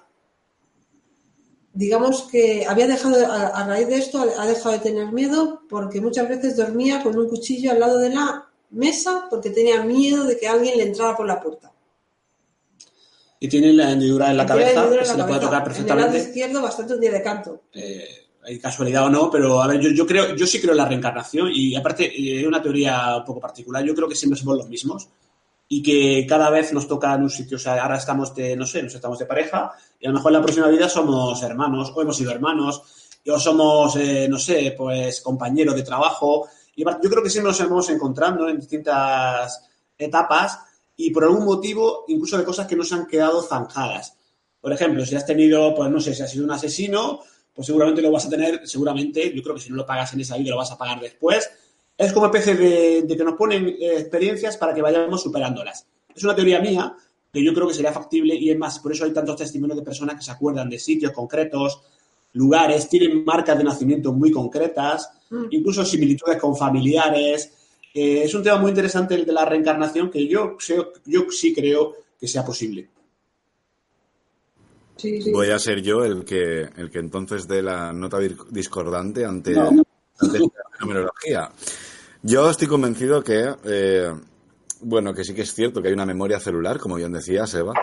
digamos que había dejado, a, raíz de esto, ha dejado de tener miedo porque muchas veces dormía con un cuchillo al lado de la mesa porque tenía miedo de que alguien le entrara por la puerta. Y tiene la hendidura en la cabeza, se le puede tocar perfectamente. En el lado izquierdo bastante un día de canto. Eh, hay casualidad o no, pero a ver, yo, yo, creo, yo sí creo en la reencarnación y aparte eh, es una teoría un poco particular. Yo creo que siempre somos los mismos y que cada vez nos toca en un sitio. O sea, ahora estamos de, no sé, nos estamos de pareja y a lo mejor en la próxima vida somos hermanos o hemos sido hermanos o somos, eh, no sé, pues compañeros de trabajo. Y yo creo que siempre nos hemos encontrando en distintas etapas y por algún motivo incluso de cosas que no se han quedado zanjadas. Por ejemplo, si has tenido, pues no sé, si has sido un asesino, pues seguramente lo vas a tener, seguramente, yo creo que si no lo pagas en esa vida lo vas a pagar después es como especie de, de que nos ponen eh, experiencias para que vayamos superándolas. Es una teoría mía que yo creo que sería factible y es más, por eso hay tantos testimonios de personas que se acuerdan de sitios concretos, lugares, tienen marcas de nacimiento muy concretas, mm. incluso similitudes con familiares. Eh, es un tema muy interesante el de la reencarnación que yo, yo sí creo que sea posible. Voy a ser yo el que, el que entonces dé la nota discordante ante, la *laughs* numerología. Yo estoy convencido que, eh, bueno, que sí que es cierto que hay una memoria celular, como bien decía Seba.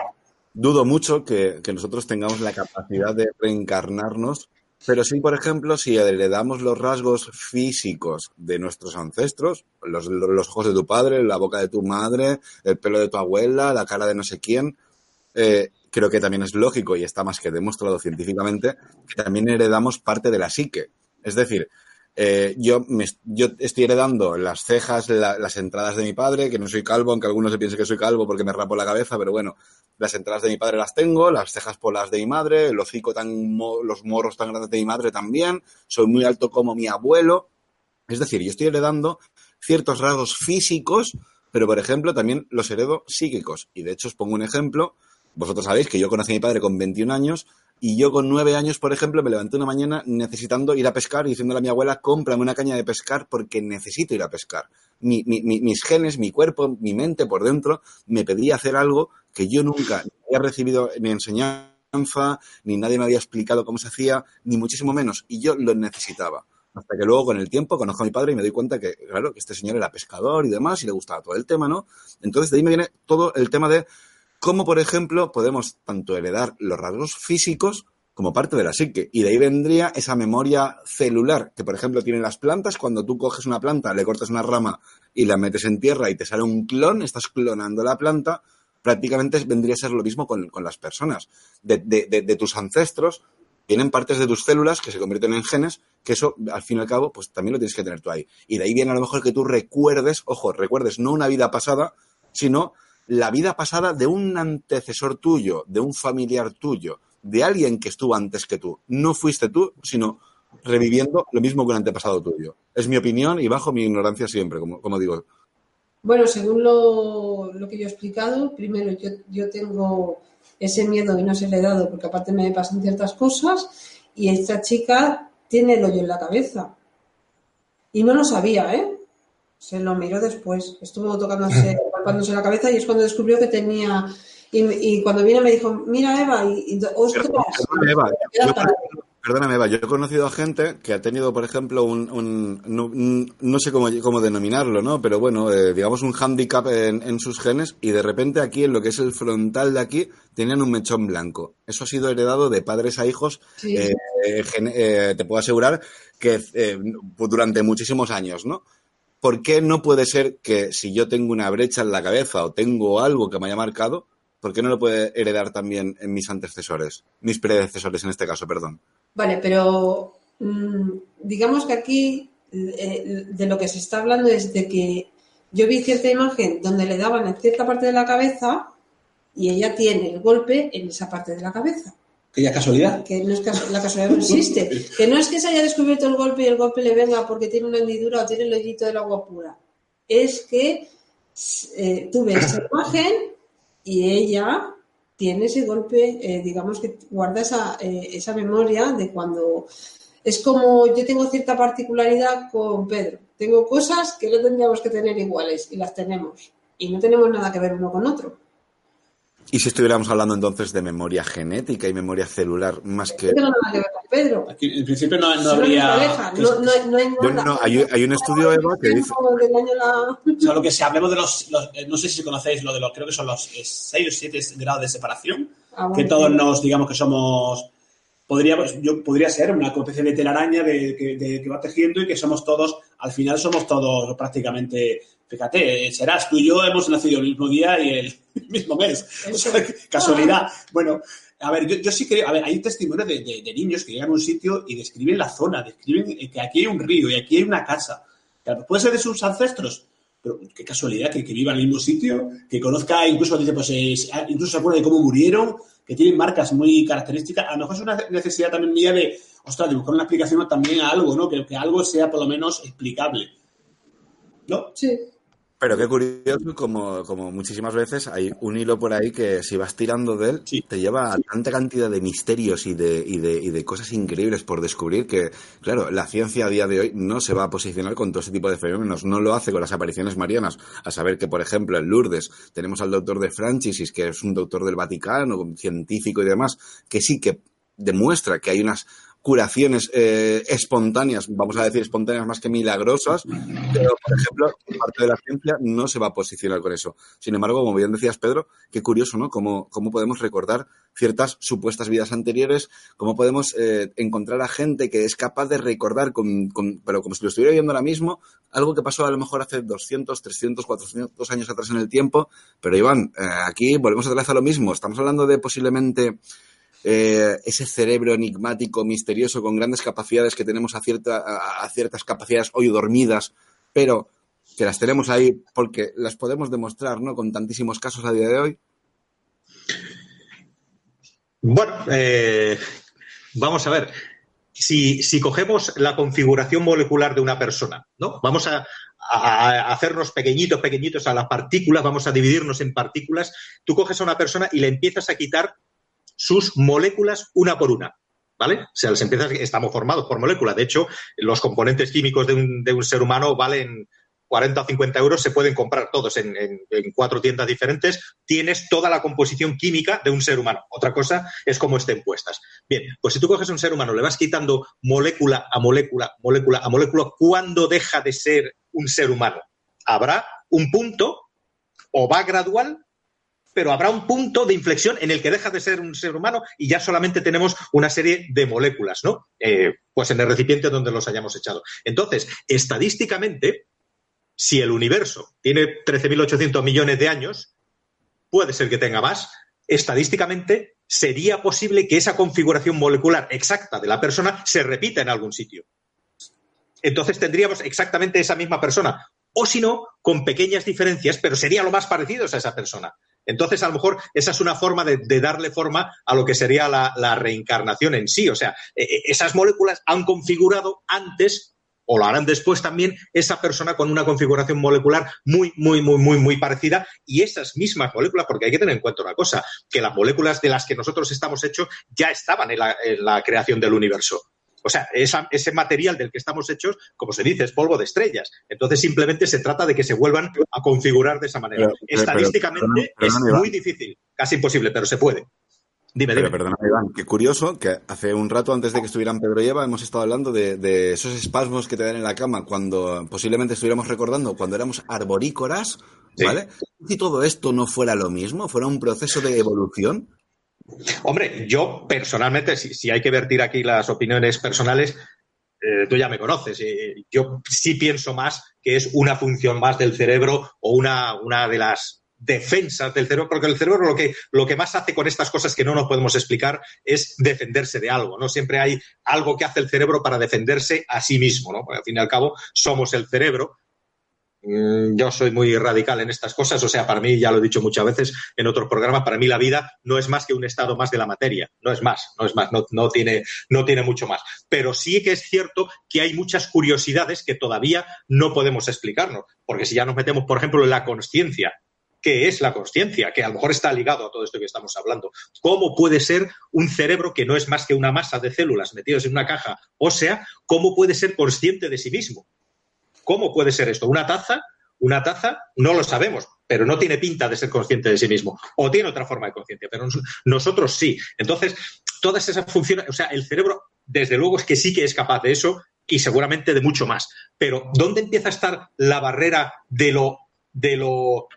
Dudo mucho que, nosotros tengamos la capacidad de reencarnarnos, pero sí, por ejemplo, si heredamos los rasgos físicos de nuestros ancestros, los, los ojos de tu padre, la boca de tu madre, el pelo de tu abuela, la cara de no sé quién, eh, creo que también es lógico y está más que demostrado científicamente que también heredamos parte de la psique. Es decir, eh, yo, me, yo estoy heredando las cejas, las entradas de mi padre, que no soy calvo, aunque algunos se piensen que soy calvo porque me rapo la cabeza, pero bueno, las entradas de mi padre las tengo, las cejas por las de mi madre, el hocico tan, los morros tan grandes de mi madre también, soy muy alto como mi abuelo. Es decir, yo estoy heredando ciertos rasgos físicos, pero por ejemplo también los heredo psíquicos. Y de hecho os pongo un ejemplo. Vosotros sabéis que yo conocí a mi padre con 21 años y yo con nueve años, por ejemplo, me levanté una mañana necesitando ir a pescar y diciéndole a mi abuela, cómprame una caña de pescar porque necesito ir a pescar. mis genes, mi cuerpo, mi mente por dentro me pedía hacer algo que yo nunca había recibido ni enseñanza, ni nadie me había explicado cómo se hacía, ni muchísimo menos. Y yo lo necesitaba. Hasta que luego, con el tiempo, conozco a mi padre y me doy cuenta que, claro, que este señor era pescador y demás, y le gustaba todo el tema, ¿no? Entonces, de ahí me viene todo el tema de cómo, por ejemplo, podemos tanto heredar los rasgos físicos como parte de la psique. Y de ahí vendría esa memoria celular que, por ejemplo, tienen las plantas. Cuando tú coges una planta, le cortas una rama y la metes en tierra y te sale un clon, estás clonando la planta. Prácticamente vendría a ser lo mismo con, las personas. De, tus ancestros vienen partes de tus células que se convierten en genes, que eso, al fin y al cabo, pues también lo tienes que tener tú ahí. Y de ahí viene a lo mejor que tú recuerdes, ojo, recuerdes no una vida pasada, sino la vida pasada de un antecesor tuyo, de un familiar tuyo, de alguien que estuvo antes que tú. No fuiste tú, sino reviviendo lo mismo que un antepasado tuyo. Es mi opinión y bajo mi ignorancia siempre, como, como digo. Bueno, según lo, lo que yo he explicado, primero yo, yo tengo ese miedo y no se le he dado porque aparte me pasan ciertas cosas y esta chica tiene el hoyo en la cabeza. Y no lo sabía, ¿eh? Se lo miró después. Estuvo tocándose, *laughs* palpándose la cabeza y es cuando descubrió que tenía... Y, y cuando vino me dijo, mira Eva, y, y ostras, Perdóname, Eva, yo- perdóname, Eva, yo he conocido a gente que ha tenido, por ejemplo, un, un- no, no sé cómo, cómo denominarlo, ¿no? Pero bueno, eh, digamos un handicap en, en sus genes y de repente aquí, en lo que es el frontal de aquí, tenían un mechón blanco. Eso ha sido heredado de padres a hijos, Sí. eh, eh, eh, te puedo asegurar que eh, durante muchísimos años, ¿no? ¿Por qué no puede ser que si yo tengo una brecha en la cabeza o tengo algo que me haya marcado, ¿por qué no lo puede heredar también en mis antecesores? Mis predecesores en este caso, perdón. Vale, pero mm, digamos que aquí eh, de lo que se está hablando es de que yo vi cierta imagen donde le daban en cierta parte de la cabeza y ella tiene el golpe en esa parte de la cabeza. Que ya casualidad. Que no es casu- la casualidad no existe. *laughs* Que no es que se haya descubierto el golpe y el golpe le venga porque tiene una hendidura o tiene el hoyito del agua pura. Es que eh, tú ves esa imagen y ella tiene ese golpe, eh, digamos que guarda esa, eh, esa memoria de cuando... Es como yo tengo cierta particularidad con Pedro. Tengo cosas que no tendríamos que tener iguales y las tenemos. Y no tenemos nada que ver uno con otro. ¿Y si estuviéramos hablando entonces de memoria genética y memoria celular más que... No Pedro. Aquí, en principio no, habría. no, no, no hay Bueno, nada. no, hay, hay un estudio, Eva, que dice... O sea, lo que si hablemos de los, los- eh, no sé si conocéis lo de los, creo que son los 6 o 7 grados de separación, Ah, bueno, que todos sí. nos, digamos que somos, podríamos, yo podría ser una especie de telaraña de, que, de- que va tejiendo y que somos todos, al final somos todos prácticamente, fíjate, serás tú y yo hemos nacido el mismo día y el *laughs* mismo mes, o sea, *laughs* casualidad. Bueno, a ver, yo, yo sí creo, a ver, hay testimonios de, de- niños que llegan a un sitio y describen la zona, describen eh, que aquí hay un río y aquí hay una casa. Puede ser de sus ancestros, pero qué casualidad que, viva en el mismo sitio, que conozca, incluso dice, pues eh, incluso se acuerda de cómo murieron, que tienen marcas muy características. A lo mejor es una necesidad también mía de, ostras, de buscar una explicación también a algo, ¿no? Que, que algo sea por lo menos explicable. ¿No? Sí. Pero qué curioso, como, como muchísimas veces hay un hilo por ahí que si vas tirando de él, te lleva a tanta cantidad de misterios y de, y, de, y de cosas increíbles por descubrir que, claro, la ciencia a día de hoy no se va a posicionar con todo ese tipo de fenómenos, no lo hace con las apariciones marianas. A saber que, por ejemplo, en Lourdes tenemos al doctor de Francis, que es un doctor del Vaticano, científico y demás, que sí que demuestra que hay unas curaciones eh, espontáneas, vamos a decir espontáneas más que milagrosas, pero por ejemplo, parte de la ciencia no se va a posicionar con eso. Sin embargo, como bien decías, Pedro, qué curioso, ¿no? Cómo, cómo podemos recordar ciertas supuestas vidas anteriores, cómo podemos eh, encontrar a gente que es capaz de recordar, con, con- pero como si lo estuviera viendo ahora mismo, algo que pasó a lo mejor hace 200, 300, 400 años atrás en el tiempo. Pero Iván, eh, aquí volvemos otra vez a lo mismo. Estamos hablando de posiblemente eh, ese cerebro enigmático, misterioso, con grandes capacidades que tenemos a, cierta, a, a ciertas capacidades hoy dormidas, pero que las tenemos ahí porque las podemos demostrar, ¿no? Con tantísimos casos a día de hoy. Bueno, eh, vamos a ver. Si, cogemos la configuración molecular de una persona, ¿no? Vamos a hacernos pequeñitos, pequeñitos a las partículas, vamos a dividirnos en partículas. Tú coges a una persona y le empiezas a quitar sus moléculas una por una. ¿Vale? O sea, les empiezas, estamos formados por moléculas. De hecho, los componentes químicos de un, de un ser humano valen 40 o 50 euros, se pueden comprar todos en, en- en cuatro tiendas diferentes. Tienes toda la composición química de un ser humano. Otra cosa es cómo estén puestas. Bien, pues si tú coges un ser humano, le vas quitando molécula a molécula, molécula a molécula, ¿cuándo deja de ser un ser humano? Habrá un punto, o va gradual, pero habrá un punto de inflexión en el que deja de ser un ser humano y ya solamente tenemos una serie de moléculas, ¿no? Eh, pues en el recipiente donde los hayamos echado. Entonces, estadísticamente, si el universo tiene 13.800 millones de años, puede ser que tenga más. Estadísticamente, sería posible que esa configuración molecular exacta de la persona se repita en algún sitio. Entonces tendríamos exactamente esa misma persona. O si no, con pequeñas diferencias, pero sería lo más parecidos a esa persona. Entonces, a lo mejor esa es una forma de, darle forma a lo que sería la, la, reencarnación en sí. O sea, e, e, esas moléculas han configurado antes o lo harán después también esa persona con una configuración molecular muy, muy, muy, muy, muy parecida y esas mismas moléculas, porque hay que tener en cuenta una cosa, que las moléculas de las que nosotros estamos hechos ya estaban en la, creación del universo. O sea, ese material del que estamos hechos, como se dice, es polvo de estrellas. Entonces, simplemente se trata de que se vuelvan a configurar de esa manera. Estadísticamente es muy difícil, casi imposible, pero se puede. Dime, Pero perdona, Iván, qué curioso que hace un rato antes de que estuvieran Pedro y Eva hemos estado hablando de, esos espasmos que te dan en la cama cuando posiblemente estuviéramos recordando cuando éramos arborícoras, ¿vale? Si todo esto no fuera lo mismo, fuera un proceso de evolución. Hombre, yo personalmente, si, hay que vertir aquí las opiniones personales, eh, tú ya me conoces. Eh, yo sí pienso más que es una función más del cerebro o una, una de las defensas del cerebro, porque el cerebro lo que, lo que más hace con estas cosas que no nos podemos explicar es defenderse de algo, ¿no? Siempre hay algo que hace el cerebro para defenderse a sí mismo, ¿no? Porque al fin y al cabo somos el cerebro. Mm, yo soy muy radical en estas cosas, o sea, para mí, ya lo he dicho muchas veces en otros programas, para mí la vida no es más que un estado más de la materia, no es más, no es más, no, no, tiene, no tiene mucho más. Pero sí que es cierto que hay muchas curiosidades que todavía no podemos explicarnos, porque si ya nos metemos, por ejemplo, en la conciencia, ¿Qué es la conciencia, que a lo mejor está ligado a todo esto que estamos hablando. ¿Cómo puede ser un cerebro que no es más que una masa de células metidas en una caja ósea, cómo puede ser consciente de sí mismo? ¿Cómo puede ser esto? ¿Una taza? Una taza, no lo sabemos, pero no tiene pinta de ser consciente de sí mismo. O tiene otra forma de conciencia, pero nosotros sí. Entonces, todas esas funciones, o sea, el cerebro, desde luego, es que sí que es capaz de eso y seguramente de mucho más. Pero, ¿dónde empieza a estar la barrera de lo, de lo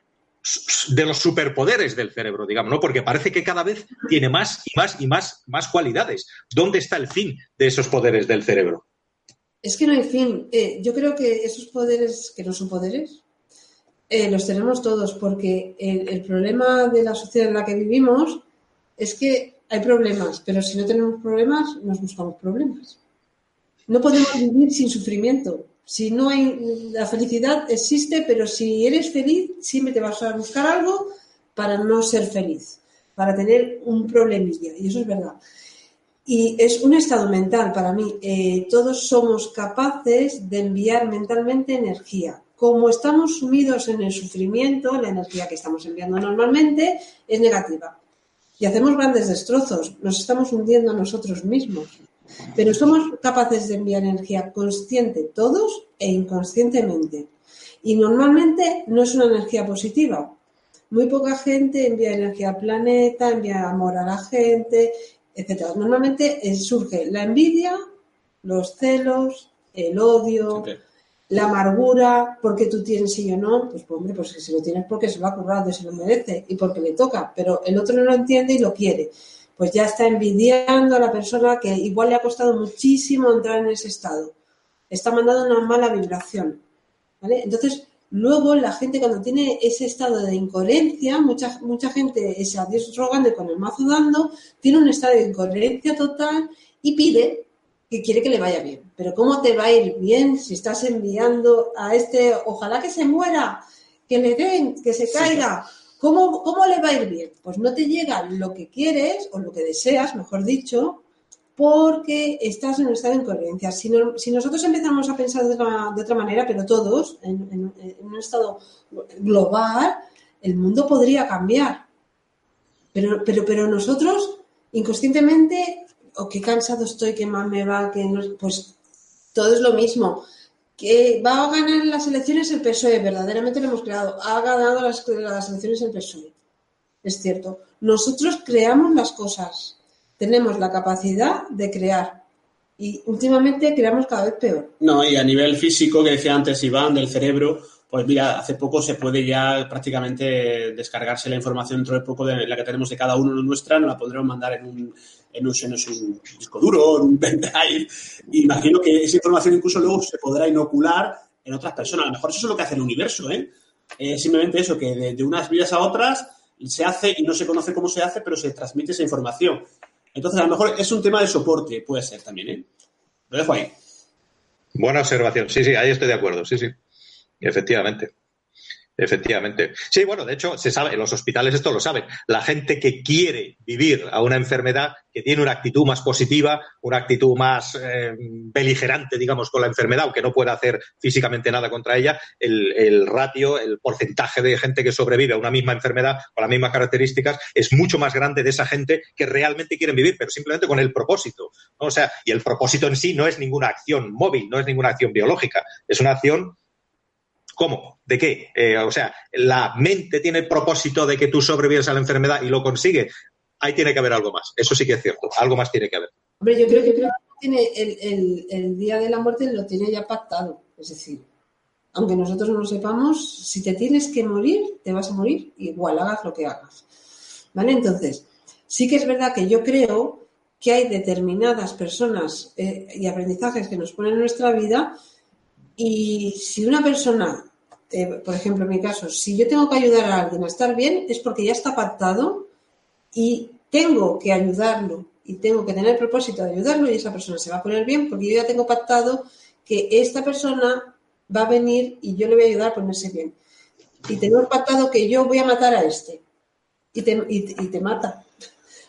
de los superpoderes del cerebro, digamos, ¿no? Porque parece que cada vez tiene más y más y más, más cualidades. ¿Dónde está el fin de esos poderes del cerebro? Es que no hay fin. Eh, yo creo que esos poderes, que no son poderes, eh, los tenemos todos, porque el, problema de la sociedad en la que vivimos es que hay problemas, pero si no tenemos problemas, nos buscamos problemas. No podemos vivir sin sufrimiento. Si no hay, la felicidad existe, pero si eres feliz, siempre te vas a buscar algo para no ser feliz, para tener un problemilla, y eso es verdad. Y es un estado mental para mí. Eh, todos somos capaces de enviar mentalmente energía. Como estamos sumidos en el sufrimiento, la energía que estamos enviando normalmente es negativa. Y hacemos grandes destrozos, nos estamos hundiendo a nosotros mismos. Pero somos capaces de enviar energía consciente todos e inconscientemente. Y normalmente no es una energía positiva. Muy poca gente envía energía al planeta, envía amor a la gente, etc. Normalmente eh, surge la envidia, los celos, el odio, la amargura, porque tú tienes y yo no, pues, pues hombre, pues si lo tienes porque se lo ha currado y se lo merece y porque le toca, pero el otro no lo entiende y lo quiere pues ya está envidiando a la persona que igual le ha costado muchísimo entrar en ese estado. Está mandando una mala vibración. ¿vale? Entonces, luego la gente cuando tiene ese estado de incoherencia, mucha, mucha gente es a Dios rogando y con el mazo dando, tiene un estado de incoherencia total y pide que quiere que le vaya bien. Pero ¿cómo te va a ir bien si estás enviando a este, ojalá que se muera, que le den, que se caiga? ¿Cómo, le va a ir bien? Pues no te llega lo que quieres o lo que deseas, mejor dicho, porque estás en un estado de incoherencia. Si, nosotros empezamos a pensar de otra, manera, pero todos, en, un estado global, el mundo podría cambiar. Pero, pero, pero nosotros, inconscientemente, o qué cansado estoy, qué mal me va, que no, pues todo es lo mismo que va a ganar las elecciones el PSOE, verdaderamente lo hemos creado, ha ganado las, elecciones el PSOE. Es cierto. Nosotros creamos las cosas, tenemos la capacidad de crear y últimamente creamos cada vez peor. No, y a nivel físico, que decía antes Iván, del cerebro, pues mira, hace poco se puede ya prácticamente descargarse la información dentro de poco de la que tenemos de cada uno nuestra, nos la podremos mandar en un, en un, disco duro, en un *laughs* pendrive. Imagino que esa información incluso luego se podrá inocular en otras personas. A lo mejor eso es lo que hace el universo, ¿eh? simplemente eso, que de, unas vidas a otras se hace y no se conoce cómo se hace, pero se transmite esa información. Entonces, a lo mejor es un tema de soporte, puede ser también, ¿eh? Lo dejo ahí. Buena observación. Sí, sí, ahí estoy de acuerdo. Sí, sí. Efectivamente. Efectivamente. Sí, bueno, de hecho, se sabe, en los hospitales esto lo saben. La gente que quiere vivir a una enfermedad, que tiene una actitud más positiva, una actitud más eh, beligerante, digamos, con la enfermedad, aunque no pueda hacer físicamente nada contra ella, el, el, ratio, el porcentaje de gente que sobrevive a una misma enfermedad con las mismas características es mucho más grande de esa gente que realmente quieren vivir, pero simplemente con el propósito. ¿no? O sea, y el propósito en sí no es ninguna acción móvil, no es ninguna acción biológica, es una acción ¿Cómo? ¿De qué? Eh, o sea, la mente tiene el propósito de que tú sobrevives a la enfermedad y lo consigue. Ahí tiene que haber algo más. Eso sí que es cierto. Algo más tiene que haber. Hombre, yo creo que el, día de la muerte lo tiene ya pactado. Es decir, aunque nosotros no lo sepamos, si te tienes que morir, te vas a morir igual, hagas lo que hagas. ¿Vale? Entonces, sí que es verdad que yo creo que hay determinadas personas eh, y aprendizajes que nos ponen en nuestra vida y si una persona, eh, por ejemplo en mi caso, si yo tengo que ayudar a alguien a estar bien, es porque ya está pactado y tengo que ayudarlo y tengo que tener el propósito de ayudarlo y esa persona se va a poner bien porque yo ya tengo pactado que esta persona va a venir y yo le voy a ayudar a ponerse bien. Y tengo pactado que yo voy a matar a este y te, mata.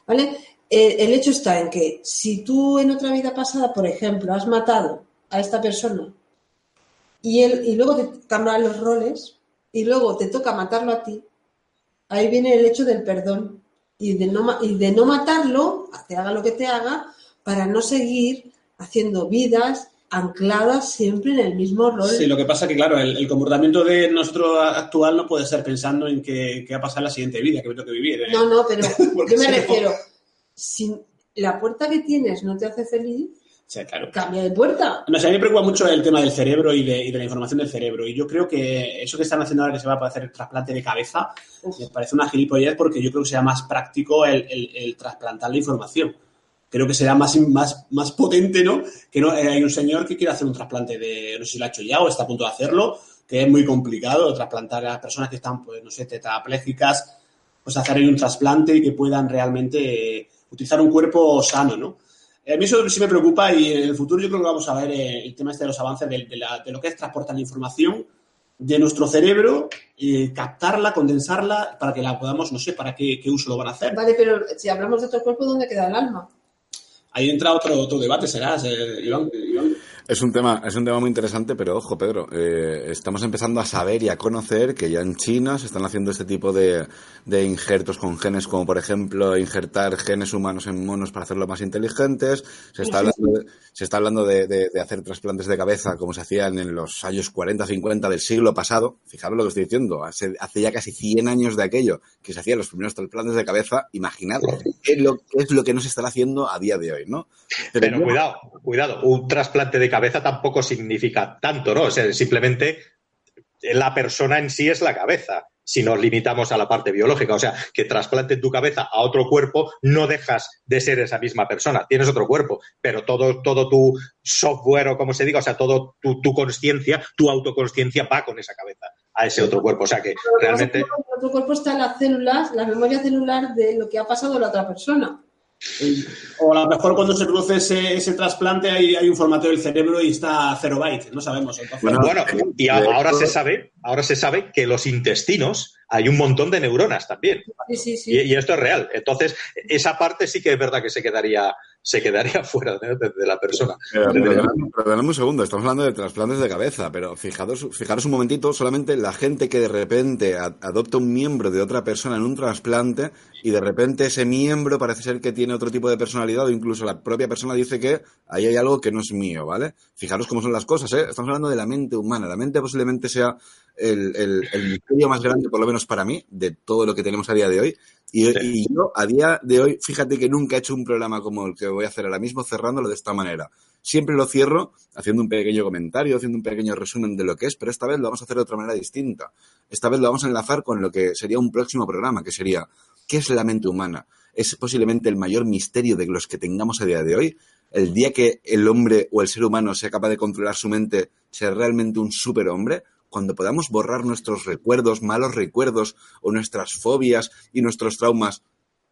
¿Vale? El hecho está en que si tú en otra vida pasada, por ejemplo, has matado a esta persona y, él, y luego te cambian los roles y luego te toca matarlo a ti, ahí viene el hecho del perdón y de no, y de no matarlo, te haga lo que te haga, para no seguir haciendo vidas ancladas siempre en el mismo rol. Sí, lo que pasa que, claro, el, el comportamiento de nuestro actual no puede ser pensando en qué, qué va a pasar la siguiente vida, que me toque vivir. ¿eh? No, no, pero *laughs* yo me refiero, si la puerta que tienes no te hace feliz, o sea, claro. Cambia de puerta. No, o sea, a mí me preocupa mucho el tema del cerebro y de, y de, la información del cerebro. Y yo creo que eso que están haciendo ahora que se va a poder hacer el trasplante de cabeza, Uf. me parece una gilipollez porque yo creo que será más práctico el, el, el trasplantar la información. Creo que será más, más, más potente, ¿no? Que no, eh, hay un señor que quiere hacer un trasplante de, no sé si lo ha hecho ya o está a punto de hacerlo, que es muy complicado trasplantar a las personas que están, pues, no sé, tetraplégicas, pues hacer ahí un trasplante y que puedan realmente eh, utilizar un cuerpo sano, ¿no? A mí eso sí me preocupa y en el futuro yo creo que vamos a ver eh, el tema este de los avances de, de, la, de lo que es transportar la información de nuestro cerebro, eh, captarla, condensarla, para que la podamos, no sé, para qué, qué, uso lo van a hacer. Vale, pero si hablamos de otro cuerpo, ¿dónde queda el alma? Ahí entra otro, otro debate, serás, eh, Iván, Iván. Es un tema, es un tema muy interesante, pero ojo, Pedro, eh, estamos empezando a saber y a conocer que ya en China se están haciendo este tipo de, de injertos con genes, como por ejemplo injertar genes humanos en monos para hacerlos más inteligentes. Se está hablando de, se está hablando de, de, de hacer trasplantes de cabeza como se hacían en los años 40, 50 del siglo pasado. Fijaros lo que estoy diciendo, hace, hace ya casi 100 años de aquello que se hacían los primeros trasplantes de cabeza. Imaginad qué es lo, qué es lo que no se está haciendo a día de hoy, ¿no? Pero, Pero cuidado, cuidado, un trasplante de cabeza tampoco significa tanto, ¿no? O sea, simplemente la persona en sí es la cabeza, si nos limitamos a la parte biológica. O sea, que trasplanten tu cabeza a otro cuerpo, no dejas de ser esa misma persona, tienes otro cuerpo, pero todo, todo tu software o como se diga, o sea, todo tu, tu conciencia, tu autoconsciencia va con esa cabeza a ese otro cuerpo. O sea que realmente. En otro cuerpo están las células, la memoria celular de lo que ha pasado a la otra persona. O a lo mejor cuando se produce ese, ese trasplante hay, hay, un formateo del cerebro y está cero byte, no sabemos. Entonces, bueno, bueno, y ahora se sabe, ahora se sabe que los intestinos hay un montón de neuronas también. Sí, sí, sí. Y, y, esto es real. Entonces, esa parte sí que es verdad que se quedaría, se quedaría *laughs* fuera de, de, de la persona. Pero, perdonadme un segundo, estamos hablando de trasplantes de cabeza, pero fijaros, fijaros un momentito, solamente la gente que de repente adopta un miembro de otra persona en un trasplante y de repente ese miembro parece ser que tiene otro tipo de personalidad o incluso la propia persona dice que ahí hay algo que no es mío, ¿vale? Fijaros cómo son las cosas, ¿eh? Estamos hablando de la mente humana. La mente posiblemente sea el, el, el misterio más grande, por lo menos para mí, de todo lo que tenemos a día de hoy. Y, sí. y, yo, a día de hoy, fíjate que nunca he hecho un programa como el que voy a hacer ahora mismo, cerrándolo de esta manera. Siempre lo cierro haciendo un pequeño comentario, haciendo un pequeño resumen de lo que es, pero esta vez lo vamos a hacer de otra manera distinta. Esta vez lo vamos a enlazar con lo que sería un próximo programa, que sería ¿qué es la mente humana? Es posiblemente el mayor misterio de los que tengamos a día de hoy. El día que el hombre o el ser humano sea capaz de controlar su mente, sea realmente un superhombre, cuando podamos borrar nuestros recuerdos, malos recuerdos o nuestras fobias y nuestros traumas,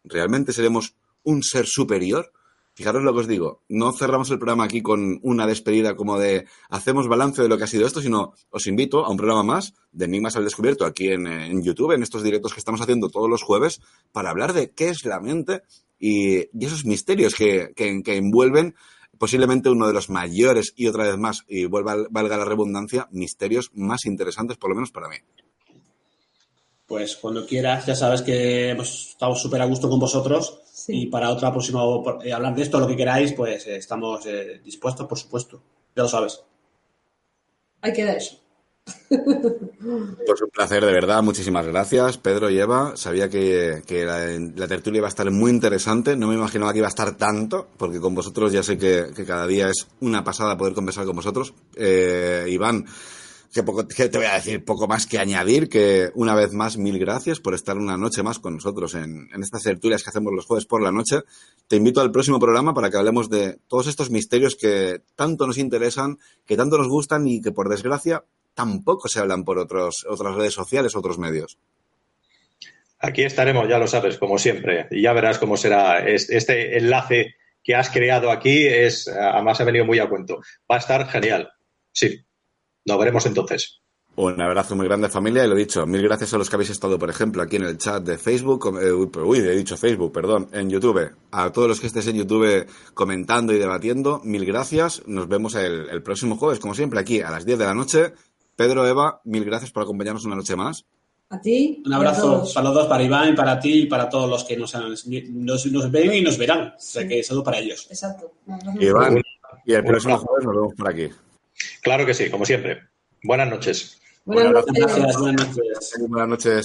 ¿realmente seremos un ser superior? Fijaros lo que os digo, no cerramos el programa aquí con una despedida como de hacemos balance de lo que ha sido esto, sino os invito a un programa más de Enigmas al Descubierto aquí en, YouTube, en estos directos que estamos haciendo todos los jueves, para hablar de qué es la mente y, y esos misterios que, que, que envuelven posiblemente uno de los mayores y otra vez más, y vuelva, valga la redundancia, misterios más interesantes, por lo menos para mí. Pues cuando quieras, ya sabes que hemos estado súper a gusto con vosotros y para otra próxima eh, hablar de esto, lo que queráis, pues eh, estamos eh, dispuestos, por supuesto. Ya lo sabes. Hay que dar eso. Pues un placer, de verdad. Muchísimas gracias, Pedro y Eva. Sabía que, que la, la, tertulia iba a estar muy interesante. No me imaginaba que iba a estar tanto, porque con vosotros ya sé que, que cada día es una pasada poder conversar con vosotros. Eh, Iván, que, poco, te voy a decir poco más que añadir, que una vez más, mil gracias por estar una noche más con nosotros en, en estas tertulias que hacemos los jueves por la noche. Te invito al próximo programa para que hablemos de todos estos misterios que tanto nos interesan, que tanto nos gustan y que por desgracia tampoco se hablan por otros, otras redes sociales, otros medios. Aquí estaremos, ya lo sabes, como siempre, y ya verás cómo será este enlace que has creado aquí. Es, además, ha venido muy a cuento. Va a estar genial. Sí, nos veremos entonces. Un abrazo muy grande familia y lo dicho, mil gracias a los que habéis estado, por ejemplo, aquí en el chat de Facebook, eh, uy, he dicho Facebook, perdón, en YouTube. A todos los que estéis en YouTube comentando y debatiendo, mil gracias. Nos vemos el, el próximo jueves, como siempre, aquí a las 10 de la noche. Pedro, Eva, mil gracias por acompañarnos una noche más. A ti. Un abrazo para los dos, para Iván, para ti y para todos los que nos, nos, nos ven y nos verán. O sea que saludo para ellos. Exacto. Iván, y el próximo jueves nos vemos por aquí. Claro que sí, como siempre. Buenas noches. Buenas noches. Buenas noches. Buenas noches.